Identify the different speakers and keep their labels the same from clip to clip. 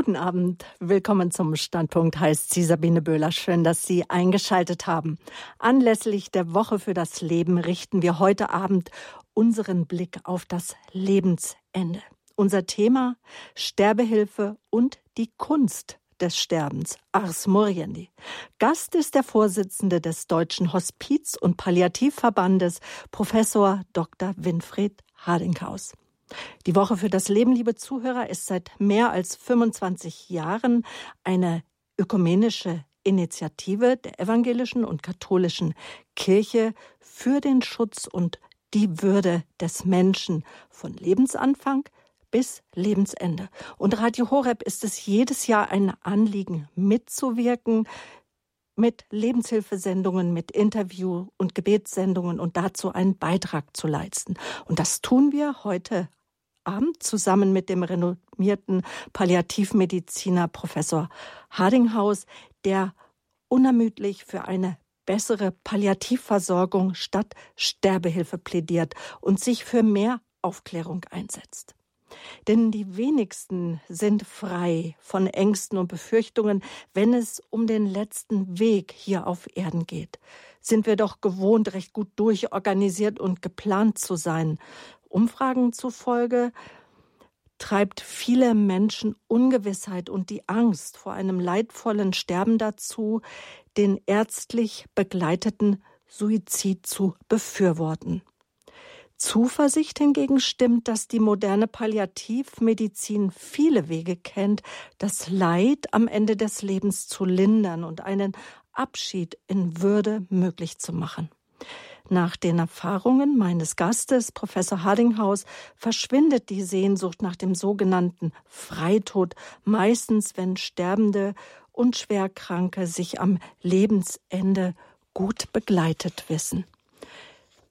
Speaker 1: Guten Abend. Willkommen zum Standpunkt, heißt sie Sabine Böhler. Schön, dass Sie eingeschaltet haben. Anlässlich der Woche für das Leben richten wir heute Abend unseren Blick auf das Lebensende. Unser Thema Sterbehilfe und die Kunst des Sterbens, Ars Moriendi. Gast ist der Vorsitzende des Deutschen Hospiz- und Palliativverbandes, Professor Dr. Winfried Hardinghaus. Die Woche für das Leben, liebe Zuhörer, ist seit mehr als 25 Jahren eine ökumenische Initiative der evangelischen und katholischen Kirche für den Schutz und die Würde des Menschen von Lebensanfang bis Lebensende. Und Radio Horeb ist es jedes Jahr ein Anliegen, mitzuwirken mit Lebenshilfesendungen, mit Interview- und Gebetssendungen und dazu einen Beitrag zu leisten. Und das tun wir heute Abend zusammen mit dem renommierten Palliativmediziner Professor Hardinghaus, der unermüdlich für eine bessere Palliativversorgung statt Sterbehilfe plädiert und sich für mehr Aufklärung einsetzt. Denn die wenigsten sind frei von Ängsten und Befürchtungen, wenn es um den letzten Weg hier auf Erden geht. Sind wir doch gewohnt, recht gut durchorganisiert und geplant zu sein. Umfragen zufolge treibt viele Menschen Ungewissheit und die Angst vor einem leidvollen Sterben dazu, den ärztlich begleiteten Suizid zu befürworten. Zuversicht hingegen stimmt, dass die moderne Palliativmedizin viele Wege kennt, das Leid am Ende des Lebens zu lindern und einen Abschied in Würde möglich zu machen. Nach den Erfahrungen meines Gastes, Professor Hardinghaus, verschwindet die Sehnsucht nach dem sogenannten Freitod meistens, wenn Sterbende und Schwerkranke sich am Lebensende gut begleitet wissen.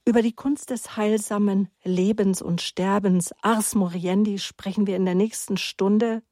Speaker 1: Über die Kunst des heilsamen Lebens und Sterbens, Ars Moriendi, sprechen wir in der nächsten Stunde.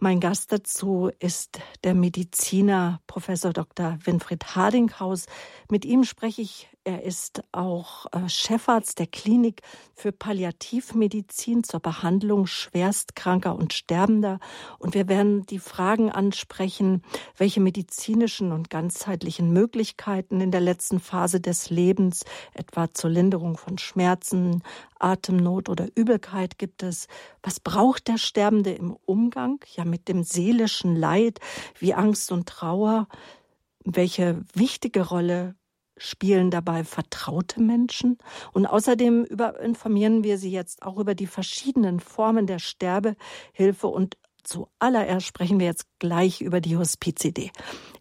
Speaker 1: Mein Gast dazu ist der Mediziner Professor Dr. Winfried Hardinghaus. Mit ihm spreche ich er ist auch äh, Chefarzt der Klinik für Palliativmedizin zur Behandlung schwerstkranker und Sterbender. Und wir werden die Fragen ansprechen, welche medizinischen und ganzheitlichen Möglichkeiten in der letzten Phase des Lebens, etwa zur Linderung von Schmerzen, Atemnot oder Übelkeit gibt es. Was braucht der Sterbende im Umgang, ja mit dem seelischen Leid wie Angst und Trauer? Welche wichtige Rolle spielen dabei vertraute Menschen und außerdem über, informieren wir Sie jetzt auch über die verschiedenen Formen der Sterbehilfe und zuallererst sprechen wir jetzt gleich über die Hospizidee.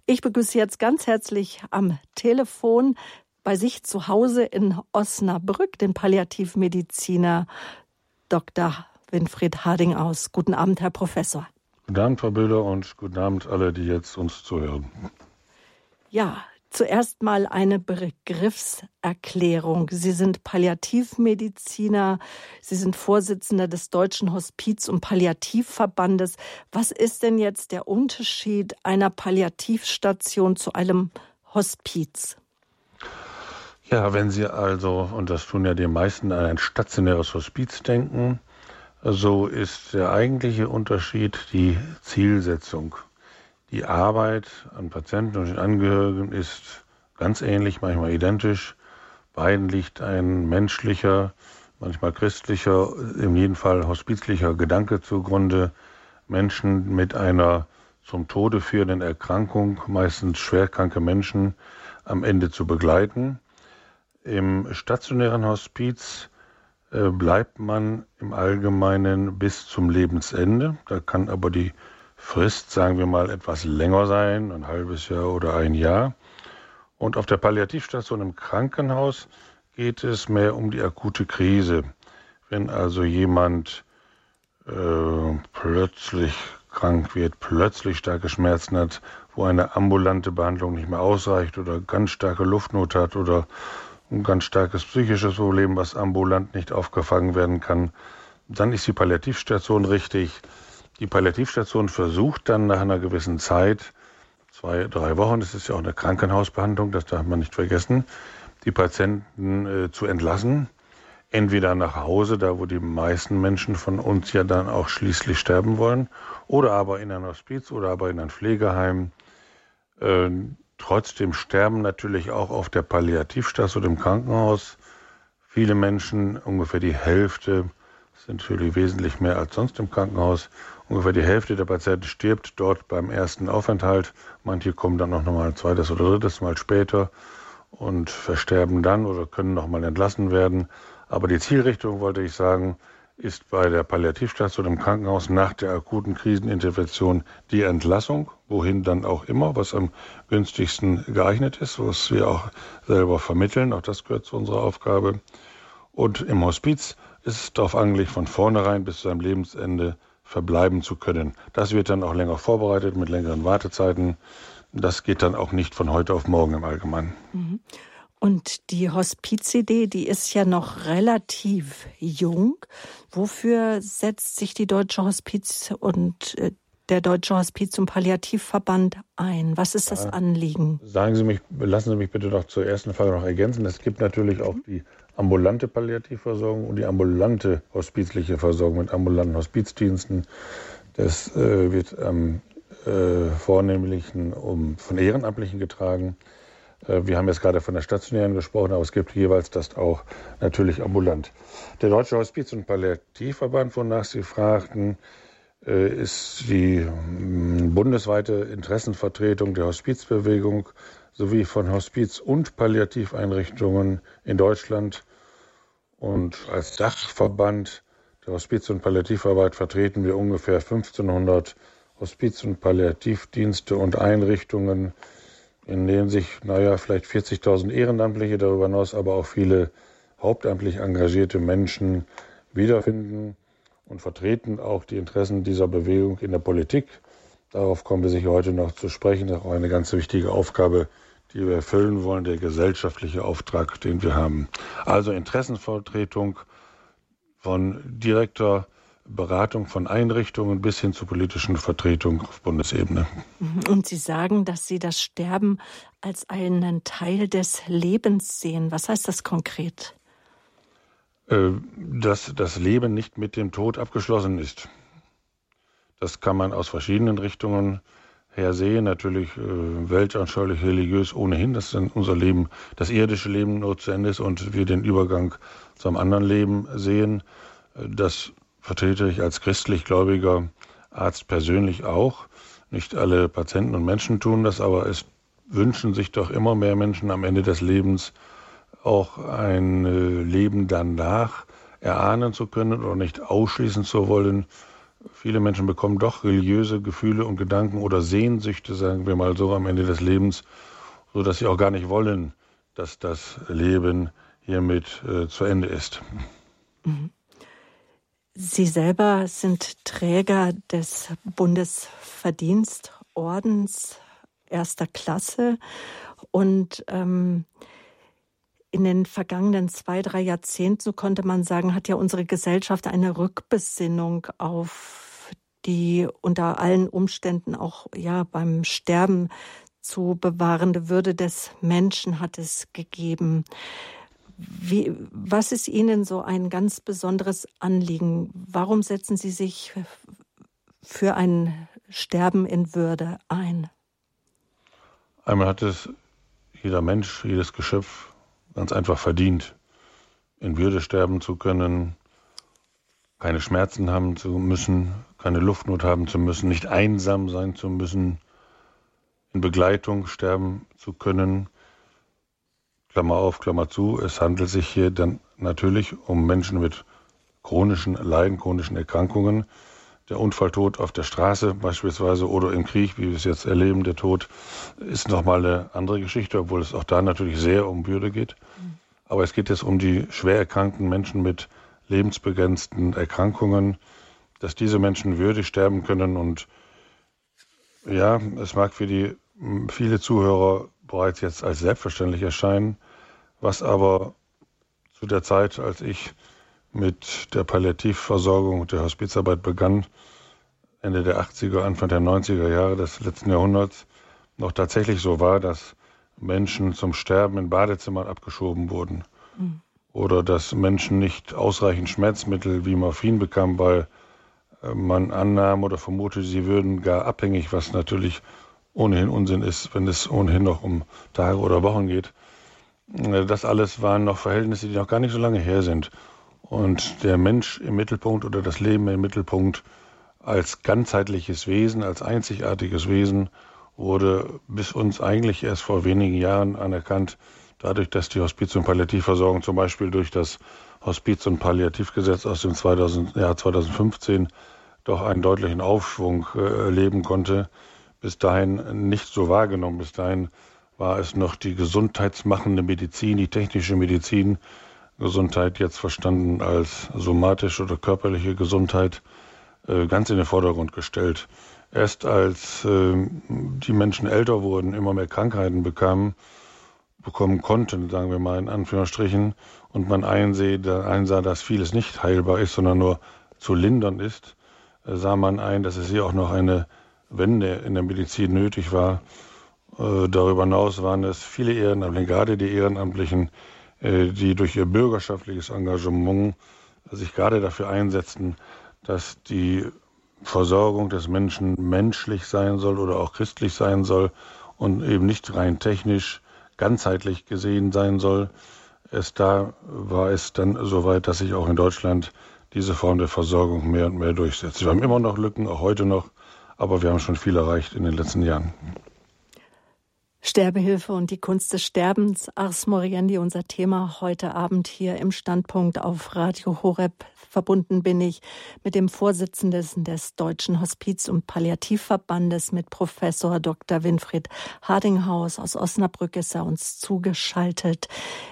Speaker 1: Ich begrüße jetzt ganz herzlich am Telefon bei sich zu Hause in Osnabrück den Palliativmediziner Dr. Winfried Harding aus. Guten Abend, Herr Professor.
Speaker 2: Guten Abend, Frau Böhler, und guten Abend alle, die jetzt uns zuhören.
Speaker 1: Ja, Zuerst mal eine Begriffserklärung. Sie sind Palliativmediziner, Sie sind Vorsitzender des Deutschen Hospiz- und Palliativverbandes. Was ist denn jetzt der Unterschied einer Palliativstation zu einem Hospiz?
Speaker 2: Ja, wenn Sie also, und das tun ja die meisten, an ein stationäres Hospiz denken, so ist der eigentliche Unterschied die Zielsetzung. Die Arbeit an Patienten und den Angehörigen ist ganz ähnlich, manchmal identisch. Beiden liegt ein menschlicher, manchmal christlicher, in jedem Fall hospizlicher Gedanke zugrunde. Menschen mit einer zum Tode führenden Erkrankung, meistens schwerkranke Menschen, am Ende zu begleiten. Im stationären Hospiz äh, bleibt man im Allgemeinen bis zum Lebensende. Da kann aber die Frist, sagen wir mal, etwas länger sein, ein halbes Jahr oder ein Jahr. Und auf der Palliativstation im Krankenhaus geht es mehr um die akute Krise. Wenn also jemand äh, plötzlich krank wird, plötzlich starke Schmerzen hat, wo eine ambulante Behandlung nicht mehr ausreicht oder ganz starke Luftnot hat oder ein ganz starkes psychisches Problem, was ambulant nicht aufgefangen werden kann, dann ist die Palliativstation richtig. Die Palliativstation versucht dann nach einer gewissen Zeit, zwei, drei Wochen, das ist ja auch eine Krankenhausbehandlung, das darf man nicht vergessen, die Patienten äh, zu entlassen. entweder nach Hause, da wo die meisten Menschen von uns ja dann auch schließlich sterben wollen, oder aber in ein Hospiz oder aber in ein Pflegeheim. Äh, trotzdem sterben natürlich auch auf der Palliativstation im Krankenhaus viele Menschen, ungefähr die Hälfte, sind natürlich wesentlich mehr als sonst im Krankenhaus, ungefähr die Hälfte der Patienten stirbt dort beim ersten Aufenthalt. Manche kommen dann noch mal ein zweites oder drittes Mal später und versterben dann oder können noch mal entlassen werden. Aber die Zielrichtung, wollte ich sagen, ist bei der Palliativstation im Krankenhaus nach der akuten Krisenintervention die Entlassung, wohin dann auch immer, was am günstigsten geeignet ist, was wir auch selber vermitteln. Auch das gehört zu unserer Aufgabe. Und im Hospiz ist es darauf angelegt, von vornherein bis zu seinem Lebensende verbleiben zu können. Das wird dann auch länger vorbereitet mit längeren Wartezeiten. Das geht dann auch nicht von heute auf morgen im Allgemeinen. Mhm.
Speaker 1: Und die Hospizidee, die ist ja noch relativ jung. Wofür setzt sich die Deutsche Hospiz und äh, der Deutsche Hospiz- und Palliativverband ein? Was ist das Anliegen?
Speaker 2: Sagen Sie mich, lassen Sie mich bitte noch zur ersten Frage noch ergänzen. Es gibt natürlich auch die ambulante Palliativversorgung und die ambulante hospizliche Versorgung mit ambulanten Hospizdiensten. Das äh, wird am äh, Vornehmlichen um, von Ehrenamtlichen getragen. Äh, wir haben jetzt gerade von der stationären gesprochen, aber es gibt jeweils das auch natürlich ambulant. Der Deutsche Hospiz- und Palliativverband, wonach Sie fragten, äh, ist die mm, bundesweite Interessenvertretung der Hospizbewegung sowie von Hospiz- und Palliativeinrichtungen in Deutschland. Und als Dachverband der Hospiz- und Palliativarbeit vertreten wir ungefähr 1500 Hospiz- und Palliativdienste und Einrichtungen in denen sich, naja, vielleicht 40.000 Ehrenamtliche, darüber hinaus aber auch viele hauptamtlich engagierte Menschen wiederfinden und vertreten auch die Interessen dieser Bewegung in der Politik. Darauf kommen wir sicher heute noch zu sprechen. Das ist auch eine ganz wichtige Aufgabe, die wir erfüllen wollen, der gesellschaftliche Auftrag, den wir haben. Also Interessenvertretung von direkter Beratung von Einrichtungen bis hin zur politischen Vertretung auf Bundesebene.
Speaker 1: Und Sie sagen, dass Sie das Sterben als einen Teil des Lebens sehen. Was heißt das konkret?
Speaker 2: Äh, dass das Leben nicht mit dem Tod abgeschlossen ist. Das kann man aus verschiedenen Richtungen her sehen. Natürlich äh, weltanschaulich, religiös ohnehin, dass unser Leben, das irdische Leben nur zu Ende ist und wir den Übergang zu einem anderen Leben sehen. Äh, das vertrete ich als christlich gläubiger Arzt persönlich auch. Nicht alle Patienten und Menschen tun das, aber es wünschen sich doch immer mehr Menschen am Ende des Lebens auch ein äh, Leben danach erahnen zu können oder nicht ausschließen zu wollen. Viele Menschen bekommen doch religiöse Gefühle und Gedanken oder Sehnsüchte, sagen wir mal so, am Ende des Lebens, so dass sie auch gar nicht wollen, dass das Leben hiermit äh, zu Ende ist. Mhm.
Speaker 1: Sie selber sind Träger des Bundesverdienstordens erster Klasse und ähm, in den vergangenen zwei, drei Jahrzehnten, so konnte man sagen, hat ja unsere Gesellschaft eine Rückbesinnung auf die unter allen Umständen auch ja beim Sterben zu bewahrende Würde des Menschen hat es gegeben. Wie, was ist Ihnen so ein ganz besonderes Anliegen? Warum setzen Sie sich für ein Sterben in Würde ein?
Speaker 2: Einmal hat es jeder Mensch, jedes Geschöpf ganz einfach verdient, in Würde sterben zu können, keine Schmerzen haben zu müssen, keine Luftnot haben zu müssen, nicht einsam sein zu müssen, in Begleitung sterben zu können, Klammer auf, Klammer zu, es handelt sich hier dann natürlich um Menschen mit chronischen Leiden, chronischen Erkrankungen. Der Unfalltod auf der Straße beispielsweise oder im Krieg, wie wir es jetzt erleben, der Tod ist nochmal eine andere Geschichte, obwohl es auch da natürlich sehr um Würde geht. Aber es geht jetzt um die schwer erkrankten Menschen mit lebensbegrenzten Erkrankungen, dass diese Menschen würdig sterben können. Und ja, es mag für die viele Zuhörer bereits jetzt als selbstverständlich erscheinen, was aber zu der Zeit, als ich mit der Palliativversorgung und der Hospizarbeit begann, Ende der 80er, Anfang der 90er Jahre des letzten Jahrhunderts, noch tatsächlich so war, dass Menschen zum Sterben in Badezimmern abgeschoben wurden. Mhm. oder dass Menschen nicht ausreichend Schmerzmittel wie Morphin bekamen, weil äh, man annahm oder vermutete, sie würden gar abhängig, was natürlich ohnehin Unsinn ist, wenn es ohnehin noch um Tage oder Wochen geht. Äh, das alles waren noch Verhältnisse, die noch gar nicht so lange her sind. Und der Mensch im Mittelpunkt oder das Leben im Mittelpunkt als ganzheitliches Wesen, als einzigartiges Wesen wurde bis uns eigentlich erst vor wenigen Jahren anerkannt, dadurch, dass die Hospiz- und Palliativversorgung zum Beispiel durch das Hospiz- und Palliativgesetz aus dem 2000, Jahr 2015 doch einen deutlichen Aufschwung äh, erleben konnte. Bis dahin nicht so wahrgenommen. Bis dahin war es noch die gesundheitsmachende Medizin, die technische Medizin, Gesundheit jetzt verstanden als somatische oder körperliche Gesundheit, äh, ganz in den Vordergrund gestellt. Erst als äh, die Menschen älter wurden, immer mehr Krankheiten bekamen, bekommen konnten, sagen wir mal in Anführungsstrichen, und man einsah, dass vieles nicht heilbar ist, sondern nur zu lindern ist, äh, sah man ein, dass es hier auch noch eine Wende in der Medizin nötig war. Äh, darüber hinaus waren es viele Ehrenamtliche, gerade die Ehrenamtlichen, die durch ihr bürgerschaftliches Engagement sich gerade dafür einsetzten, dass die Versorgung des Menschen menschlich sein soll oder auch christlich sein soll und eben nicht rein technisch ganzheitlich gesehen sein soll. Erst da war es dann soweit, dass sich auch in Deutschland diese Form der Versorgung mehr und mehr durchsetzt. Wir haben immer noch Lücken, auch heute noch, aber wir haben schon viel erreicht in den letzten Jahren.
Speaker 1: Sterbehilfe und die Kunst des Sterbens. Ars Moriendi, unser Thema heute Abend hier im Standpunkt auf Radio Horeb. Verbunden bin ich mit dem Vorsitzenden des Deutschen Hospiz- und Palliativverbandes, mit Professor Dr. Winfried Hardinghaus. Aus Osnabrück ist er uns zugeschaltet.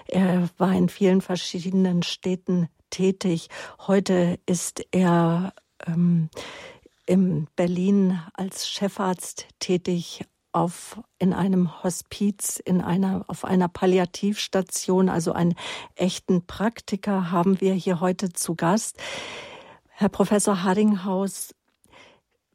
Speaker 1: Er war in vielen verschiedenen Städten tätig. Heute ist er ähm, in Berlin als Chefarzt tätig auf, in einem Hospiz, in einer, auf einer Palliativstation, also einen echten Praktiker haben wir hier heute zu Gast. Herr Professor Hardinghaus,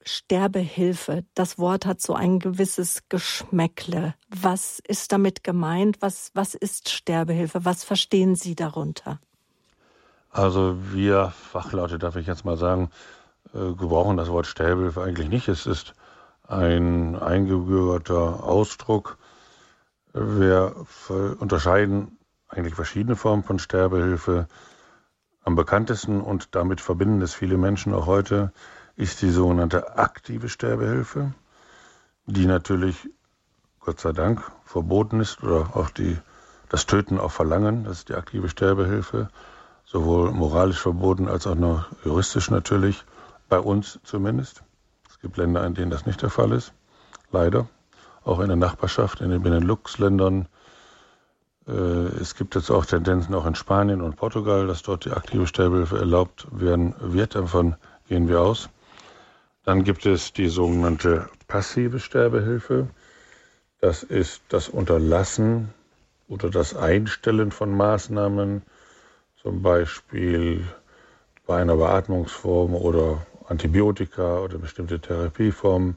Speaker 1: Sterbehilfe, das Wort hat so ein gewisses Geschmäckle. Was ist damit gemeint? Was, was ist Sterbehilfe? Was verstehen Sie darunter?
Speaker 2: Also wir Fachleute, darf ich jetzt mal sagen, äh, gebrauchen das Wort Sterbehilfe eigentlich nicht. Es ist ein eingebürgerter Ausdruck. Wir unterscheiden eigentlich verschiedene Formen von Sterbehilfe. Am bekanntesten und damit verbinden es viele Menschen auch heute ist die sogenannte aktive Sterbehilfe, die natürlich Gott sei Dank verboten ist oder auch die, das Töten auf Verlangen, das ist die aktive Sterbehilfe, sowohl moralisch verboten als auch noch juristisch natürlich, bei uns zumindest gibt Länder, in denen das nicht der Fall ist. Leider. Auch in der Nachbarschaft, in den Benelux-Ländern. Äh, es gibt jetzt auch Tendenzen auch in Spanien und Portugal, dass dort die aktive Sterbehilfe erlaubt werden wird. Davon gehen wir aus. Dann gibt es die sogenannte passive Sterbehilfe. Das ist das Unterlassen oder das Einstellen von Maßnahmen, zum Beispiel bei einer Beatmungsform oder Antibiotika oder bestimmte Therapieformen,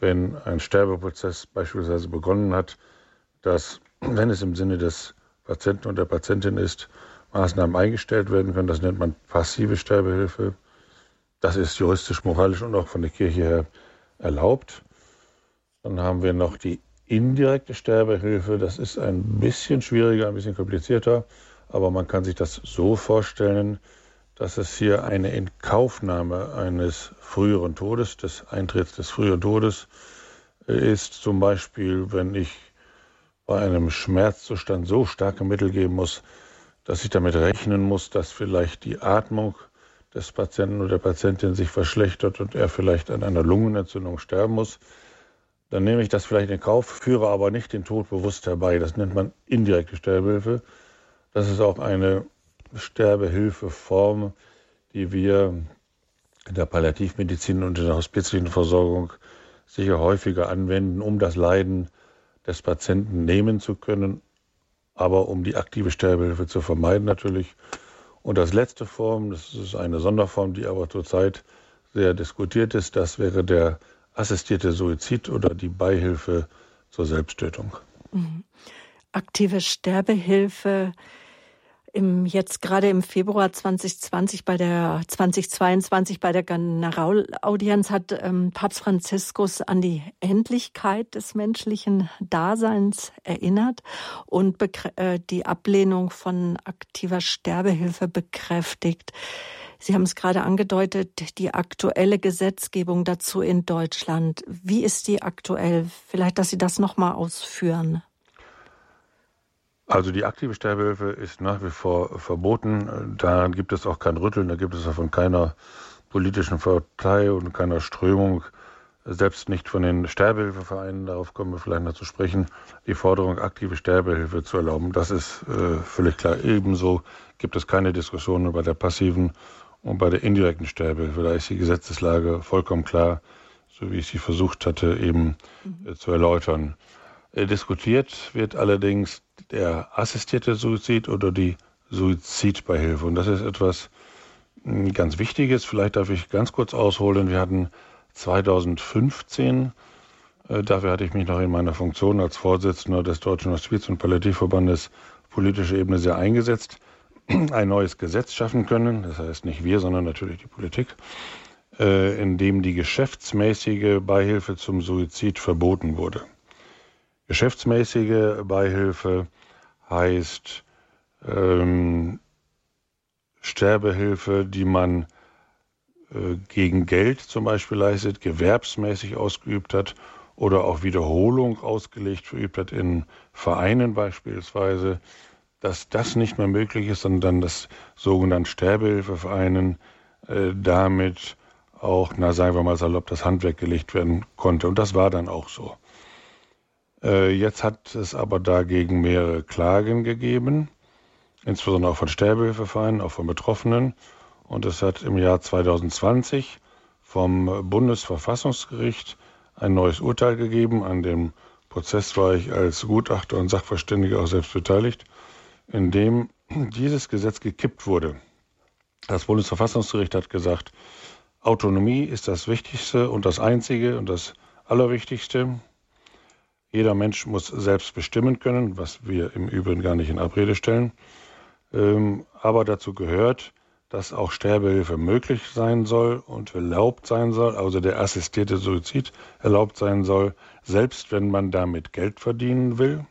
Speaker 2: wenn ein Sterbeprozess beispielsweise begonnen hat, dass, wenn es im Sinne des Patienten und der Patientin ist, Maßnahmen eingestellt werden können. Das nennt man passive Sterbehilfe. Das ist juristisch, moralisch und auch von der Kirche her erlaubt. Dann haben wir noch die indirekte Sterbehilfe. Das ist ein bisschen schwieriger, ein bisschen komplizierter, aber man kann sich das so vorstellen, dass es hier eine Inkaufnahme eines früheren Todes, des Eintritts des früheren Todes ist. Zum Beispiel, wenn ich bei einem Schmerzzustand so starke Mittel geben muss, dass ich damit rechnen muss, dass vielleicht die Atmung des Patienten oder der Patientin sich verschlechtert und er vielleicht an einer Lungenentzündung sterben muss, dann nehme ich das vielleicht in Kauf, führe aber nicht den Tod bewusst herbei. Das nennt man indirekte Sterbehilfe. Das ist auch eine Sterbehilfeform, die wir in der Palliativmedizin und in der hospizlichen Versorgung sicher häufiger anwenden, um das Leiden des Patienten nehmen zu können, aber um die aktive Sterbehilfe zu vermeiden natürlich. Und das letzte Form, das ist eine Sonderform, die aber zurzeit sehr diskutiert ist, das wäre der assistierte Suizid oder die Beihilfe zur Selbsttötung.
Speaker 1: Mhm. Aktive Sterbehilfe Im, jetzt gerade im Februar 2020 bei der 2022 bei der Generalaudienz hat ähm, Papst Franziskus an die Endlichkeit des menschlichen Daseins erinnert und äh, die Ablehnung von aktiver Sterbehilfe bekräftigt. Sie haben es gerade angedeutet, die aktuelle Gesetzgebung dazu in Deutschland. Wie ist die aktuell? Vielleicht, dass Sie das noch mal ausführen.
Speaker 2: Also die aktive Sterbehilfe ist nach wie vor verboten. Da gibt es auch kein Rütteln, da gibt es auch von keiner politischen Partei und keiner Strömung, selbst nicht von den Sterbehilfevereinen, darauf kommen wir vielleicht noch zu sprechen, die Forderung, aktive Sterbehilfe zu erlauben. Das ist äh, völlig klar. Ebenso gibt es keine Diskussionen bei der passiven und bei der indirekten Sterbehilfe. Da ist die Gesetzeslage vollkommen klar, so wie ich sie versucht hatte, eben mhm. äh, zu erläutern. Äh, diskutiert wird allerdings der assistierte Suizid oder die Suizidbeihilfe. Und das ist etwas hm, ganz Wichtiges. Vielleicht darf ich ganz kurz ausholen. Wir hatten 2015, äh, dafür hatte ich mich noch in meiner Funktion als Vorsitzender des Deutschen Hospiz- und Palliativverbandes politische Ebene sehr eingesetzt, ein neues Gesetz schaffen können. Das heißt nicht wir, sondern natürlich die Politik, äh, in dem die geschäftsmäßige Beihilfe zum Suizid verboten wurde. Geschäftsmäßige Beihilfe heißt ähm, Sterbehilfe, die man äh, gegen Geld zum Beispiel leistet, gewerbsmäßig ausgeübt hat oder auch Wiederholung ausgelegt verübt hat in Vereinen beispielsweise, dass das nicht mehr möglich ist, sondern das sogenannte Sterbehilfevereinen äh, damit auch, na sagen wir mal salopp, das Handwerk gelegt werden konnte. Und das war dann auch so. Äh, jetzt hat es aber dagegen mehrere Klagen gegeben, insbesondere auch von Sterbehilfevereinen, auch von Betroffenen. Und es hat im Jahr 2020 vom Bundesverfassungsgericht ein neues Urteil gegeben. An dem Prozess war ich als Gutachter und Sachverständiger auch selbst beteiligt, in dem dieses Gesetz gekippt wurde. Das Bundesverfassungsgericht hat gesagt, Autonomie ist das Wichtigste und das Einzige und das Allerwichtigste. Jeder Mensch muss selbst bestimmen können, was wir im Übrigen gar nicht in Abrede stellen. Ähm, aber dazu gehört, dass auch Sterbehilfe möglich sein soll und erlaubt sein soll, also der assistierte Suizid erlaubt sein soll, selbst wenn man damit Geld verdienen will.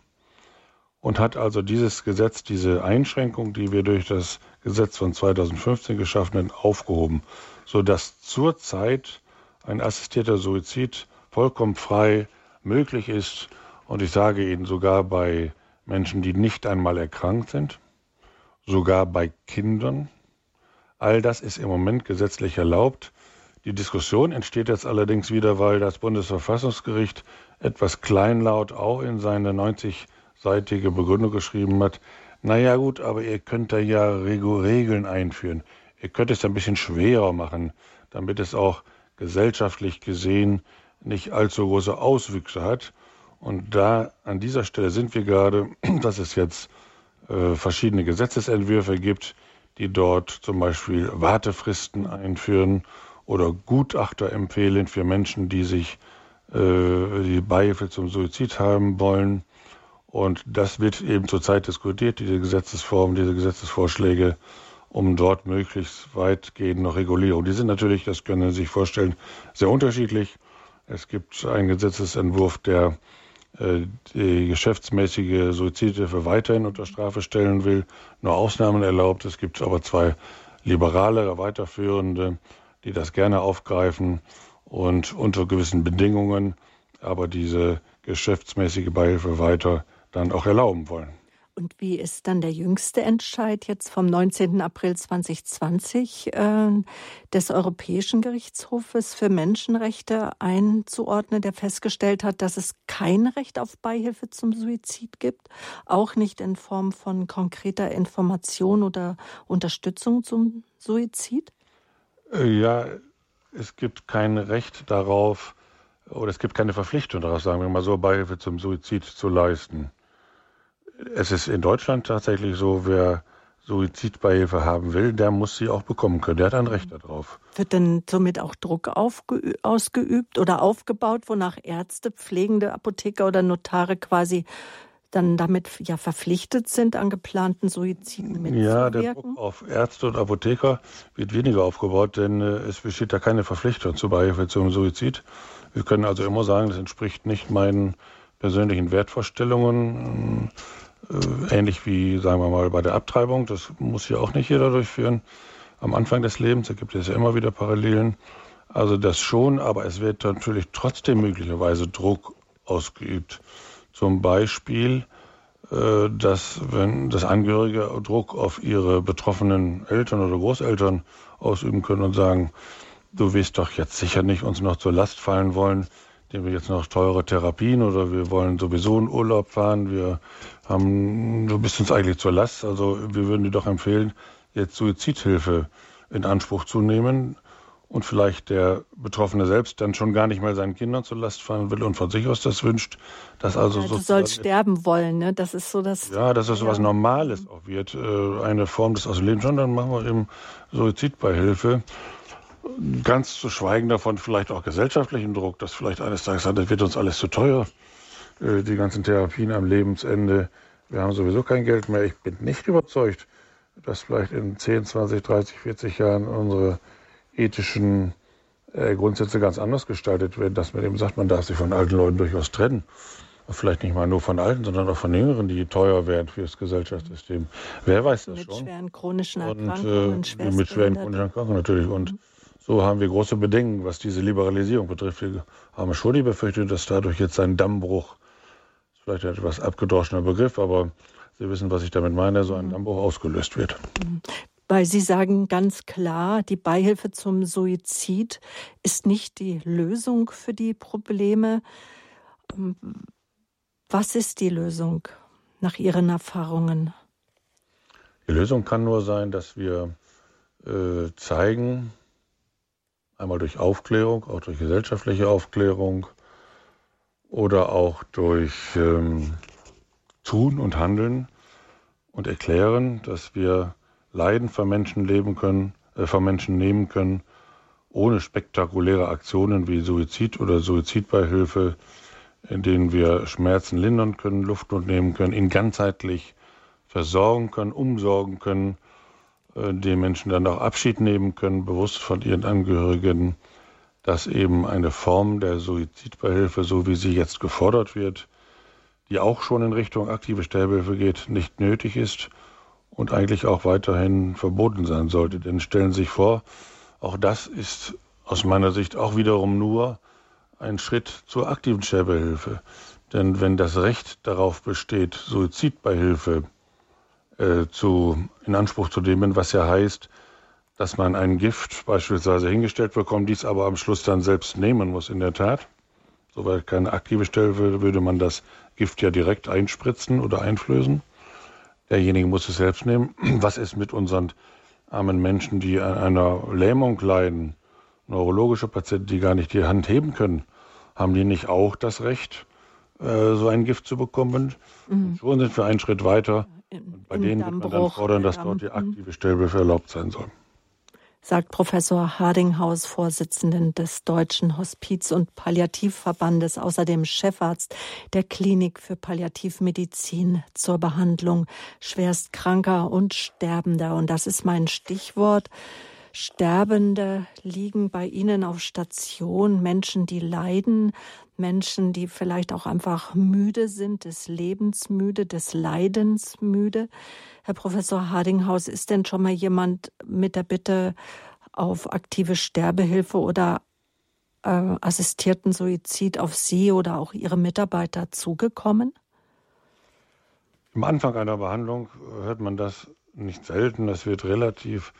Speaker 2: Und hat also dieses Gesetz, diese Einschränkung, die wir durch das Gesetz von 2015 geschaffen haben, aufgehoben, sodass zurzeit ein assistierter Suizid vollkommen frei möglich ist. Und ich sage Ihnen sogar bei Menschen, die nicht einmal erkrankt sind, sogar bei Kindern. All das ist im Moment gesetzlich erlaubt. Die Diskussion entsteht jetzt allerdings wieder, weil das Bundesverfassungsgericht etwas kleinlaut auch in seine 90-seitige Begründung geschrieben hat. Naja gut, aber ihr könnt da ja Regeln einführen. Ihr könnt es ein bisschen schwerer machen, damit es auch gesellschaftlich gesehen nicht allzu große Auswüchse hat. Und da an dieser Stelle sind wir gerade, dass es jetzt äh, verschiedene Gesetzesentwürfe gibt, die dort zum Beispiel Wartefristen einführen oder Gutachter empfehlen für Menschen, die sich äh, die Beihilfe zum Suizid haben wollen. Und das wird eben zurzeit diskutiert, diese Gesetzesform, diese Gesetzesvorschläge, um dort möglichst weitgehend noch Regulierung. Die sind natürlich, das können Sie sich vorstellen, sehr unterschiedlich. Es gibt einen Gesetzesentwurf, der äh, die geschäftsmäßige Suizidhilfe weiterhin unter Strafe stellen will, nur Ausnahmen erlaubt. Es gibt aber zwei liberalere, weiterführende, die das gerne aufgreifen und unter gewissen Bedingungen aber diese geschäftsmäßige Beihilfe weiter dann auch erlauben wollen.
Speaker 1: Und wie ist dann der jüngste Entscheid jetzt vom 19. April 2020 äh, des Europäischen Gerichtshofes für Menschenrechte einzuordnen, der festgestellt hat, dass es kein Recht auf Beihilfe zum Suizid gibt, auch nicht in Form von konkreter Information oder Unterstützung zum Suizid?
Speaker 2: Äh, ja, es gibt kein Recht darauf oder es gibt keine Verpflichtung darauf, sagen wir mal so, Beihilfe zum Suizid zu leisten es ist in Deutschland tatsächlich so, wer Suizidbeihilfe haben will, der muss sie auch bekommen können. Der hat ein Recht darauf.
Speaker 1: Wird denn somit auch Druck ausgeübt oder aufgebaut, wonach Ärzte, pflegende Apotheker oder Notare quasi dann damit ja verpflichtet sind, an geplanten Suiziden mitzuwirken?
Speaker 2: Ja, der Druck auf Ärzte und Apotheker wird weniger aufgebaut, denn äh, es besteht da keine Verpflichtung zur Beihilfe zum Suizid. Wir können also immer sagen, das entspricht nicht meinen persönlichen Wertvorstellungen. Äh, ähnlich wie, sagen wir mal, bei der Abtreibung. Das muss ja auch nicht jeder durchführen. Am Anfang des Lebens, da gibt es ja immer wieder Parallelen. Also das schon, aber es wird natürlich trotzdem möglicherweise Druck ausgeübt. Zum Beispiel, äh, dass wenn das Angehörige Druck auf ihre betroffenen Eltern oder Großeltern ausüben können und sagen, du wirst doch jetzt sicher nicht uns noch zur Last fallen wollen, wir jetzt noch teure Therapien oder wir wollen sowieso in Urlaub fahren, wir haben, du bist uns eigentlich zur Last, also wir würden dir doch empfehlen, jetzt Suizidhilfe in Anspruch zu nehmen und vielleicht der Betroffene selbst dann schon gar nicht mehr seinen Kindern zur Last fallen will und von sich aus das wünscht, dass also
Speaker 1: ja, du sollst sterben wollen, ne? Das ist so das.
Speaker 2: Ja, dass das so was Normales auch wird, äh, eine Form des Auslebens. Und dann machen wir eben Suizidbeihilfe. Ganz zu schweigen davon, vielleicht auch gesellschaftlichen Druck, dass vielleicht eines Tages sagt, das wird uns alles zu teuer, äh, die ganzen Therapien am Lebensende. Wir haben sowieso kein Geld mehr. Ich bin nicht überzeugt, dass vielleicht in 10, 20, 30, 40 Jahren unsere ethischen äh, Grundsätze ganz anders gestaltet werden, dass man eben sagt, man darf sich von alten Leuten durchaus trennen. Vielleicht nicht mal nur von Alten, sondern auch von Jüngeren, die teuer werden für das Gesellschaftssystem. Wer weiß das
Speaker 1: mit
Speaker 2: schon?
Speaker 1: Mit schweren chronischen
Speaker 2: Erkrankungen. Und, äh, mit schweren chronischen Erkrankungen natürlich. Und mhm. So haben wir große Bedenken, was diese Liberalisierung betrifft. Wir haben schon die Befürchtung, dass dadurch jetzt ein Dammbruch, vielleicht ein etwas abgedroschener Begriff, aber Sie wissen, was ich damit meine, so ein mhm. Dammbruch ausgelöst wird.
Speaker 1: Mhm. Weil Sie sagen ganz klar, die Beihilfe zum Suizid ist nicht die Lösung für die Probleme. Ähm, was ist die Lösung nach Ihren Erfahrungen?
Speaker 2: Die Lösung kann nur sein, dass wir äh, zeigen, einmal durch Aufklärung, auch durch gesellschaftliche Aufklärung oder auch durch ähm, Tun und Handeln und erklären, dass wir Leiden von Menschen leben können, äh, von Menschen nehmen können, ohne spektakuläre Aktionen wie Suizid oder Suizidbeihilfe, in denen wir Schmerzen lindern können, Luftnot nehmen können, ihn ganzheitlich versorgen können, umsorgen können, äh, den Menschen dann auch Abschied nehmen können, bewusst von ihren Angehörigen, dass eben eine Form der Suizidbeihilfe, so wie sie jetzt gefordert wird, die auch schon in Richtung aktive Sterbehilfe geht, nicht nötig ist und eigentlich auch weiterhin verboten sein sollte. Denn stellen Sie sich vor, auch das ist aus meiner Sicht auch wiederum nur ein Schritt zur aktiven Sterbehilfe. Denn wenn das Recht darauf besteht, Suizidbeihilfe äh, zu, in Anspruch zu nehmen, was ja heißt, dass man ein Gift beispielsweise hingestellt bekommt, dies aber am Schluss dann selbst nehmen muss in der Tat. Soweit keine aktive Stelle würde man das Gift ja direkt einspritzen oder einflößen. Derjenige muss es selbst nehmen. Was ist mit unseren armen Menschen, die an einer Lähmung leiden, neurologische Patienten, die gar nicht die Hand heben können? Haben die nicht auch das Recht, äh, so ein Gift zu bekommen? Mhm. Schon sind wir einen Schritt weiter. Und bei denen wird man dann fordern, dass dort die aktive Stellbefe erlaubt sein soll
Speaker 1: sagt Professor Hardinghaus, Vorsitzenden des Deutschen Hospiz- und Palliativverbandes, außerdem Chefarzt der Klinik für Palliativmedizin zur Behandlung schwerstkranker und Sterbender. Und das ist mein Stichwort. Sterbende liegen bei Ihnen auf Station, Menschen, die leiden, Menschen, die vielleicht auch einfach müde sind, des Lebens müde, des Leidens müde. Herr Professor Hardinghaus, ist denn schon mal jemand mit der Bitte auf aktive Sterbehilfe oder äh, assistierten Suizid auf Sie oder auch Ihre Mitarbeiter zugekommen?
Speaker 2: Im Anfang einer Behandlung hört man das nicht selten. Das wird relativ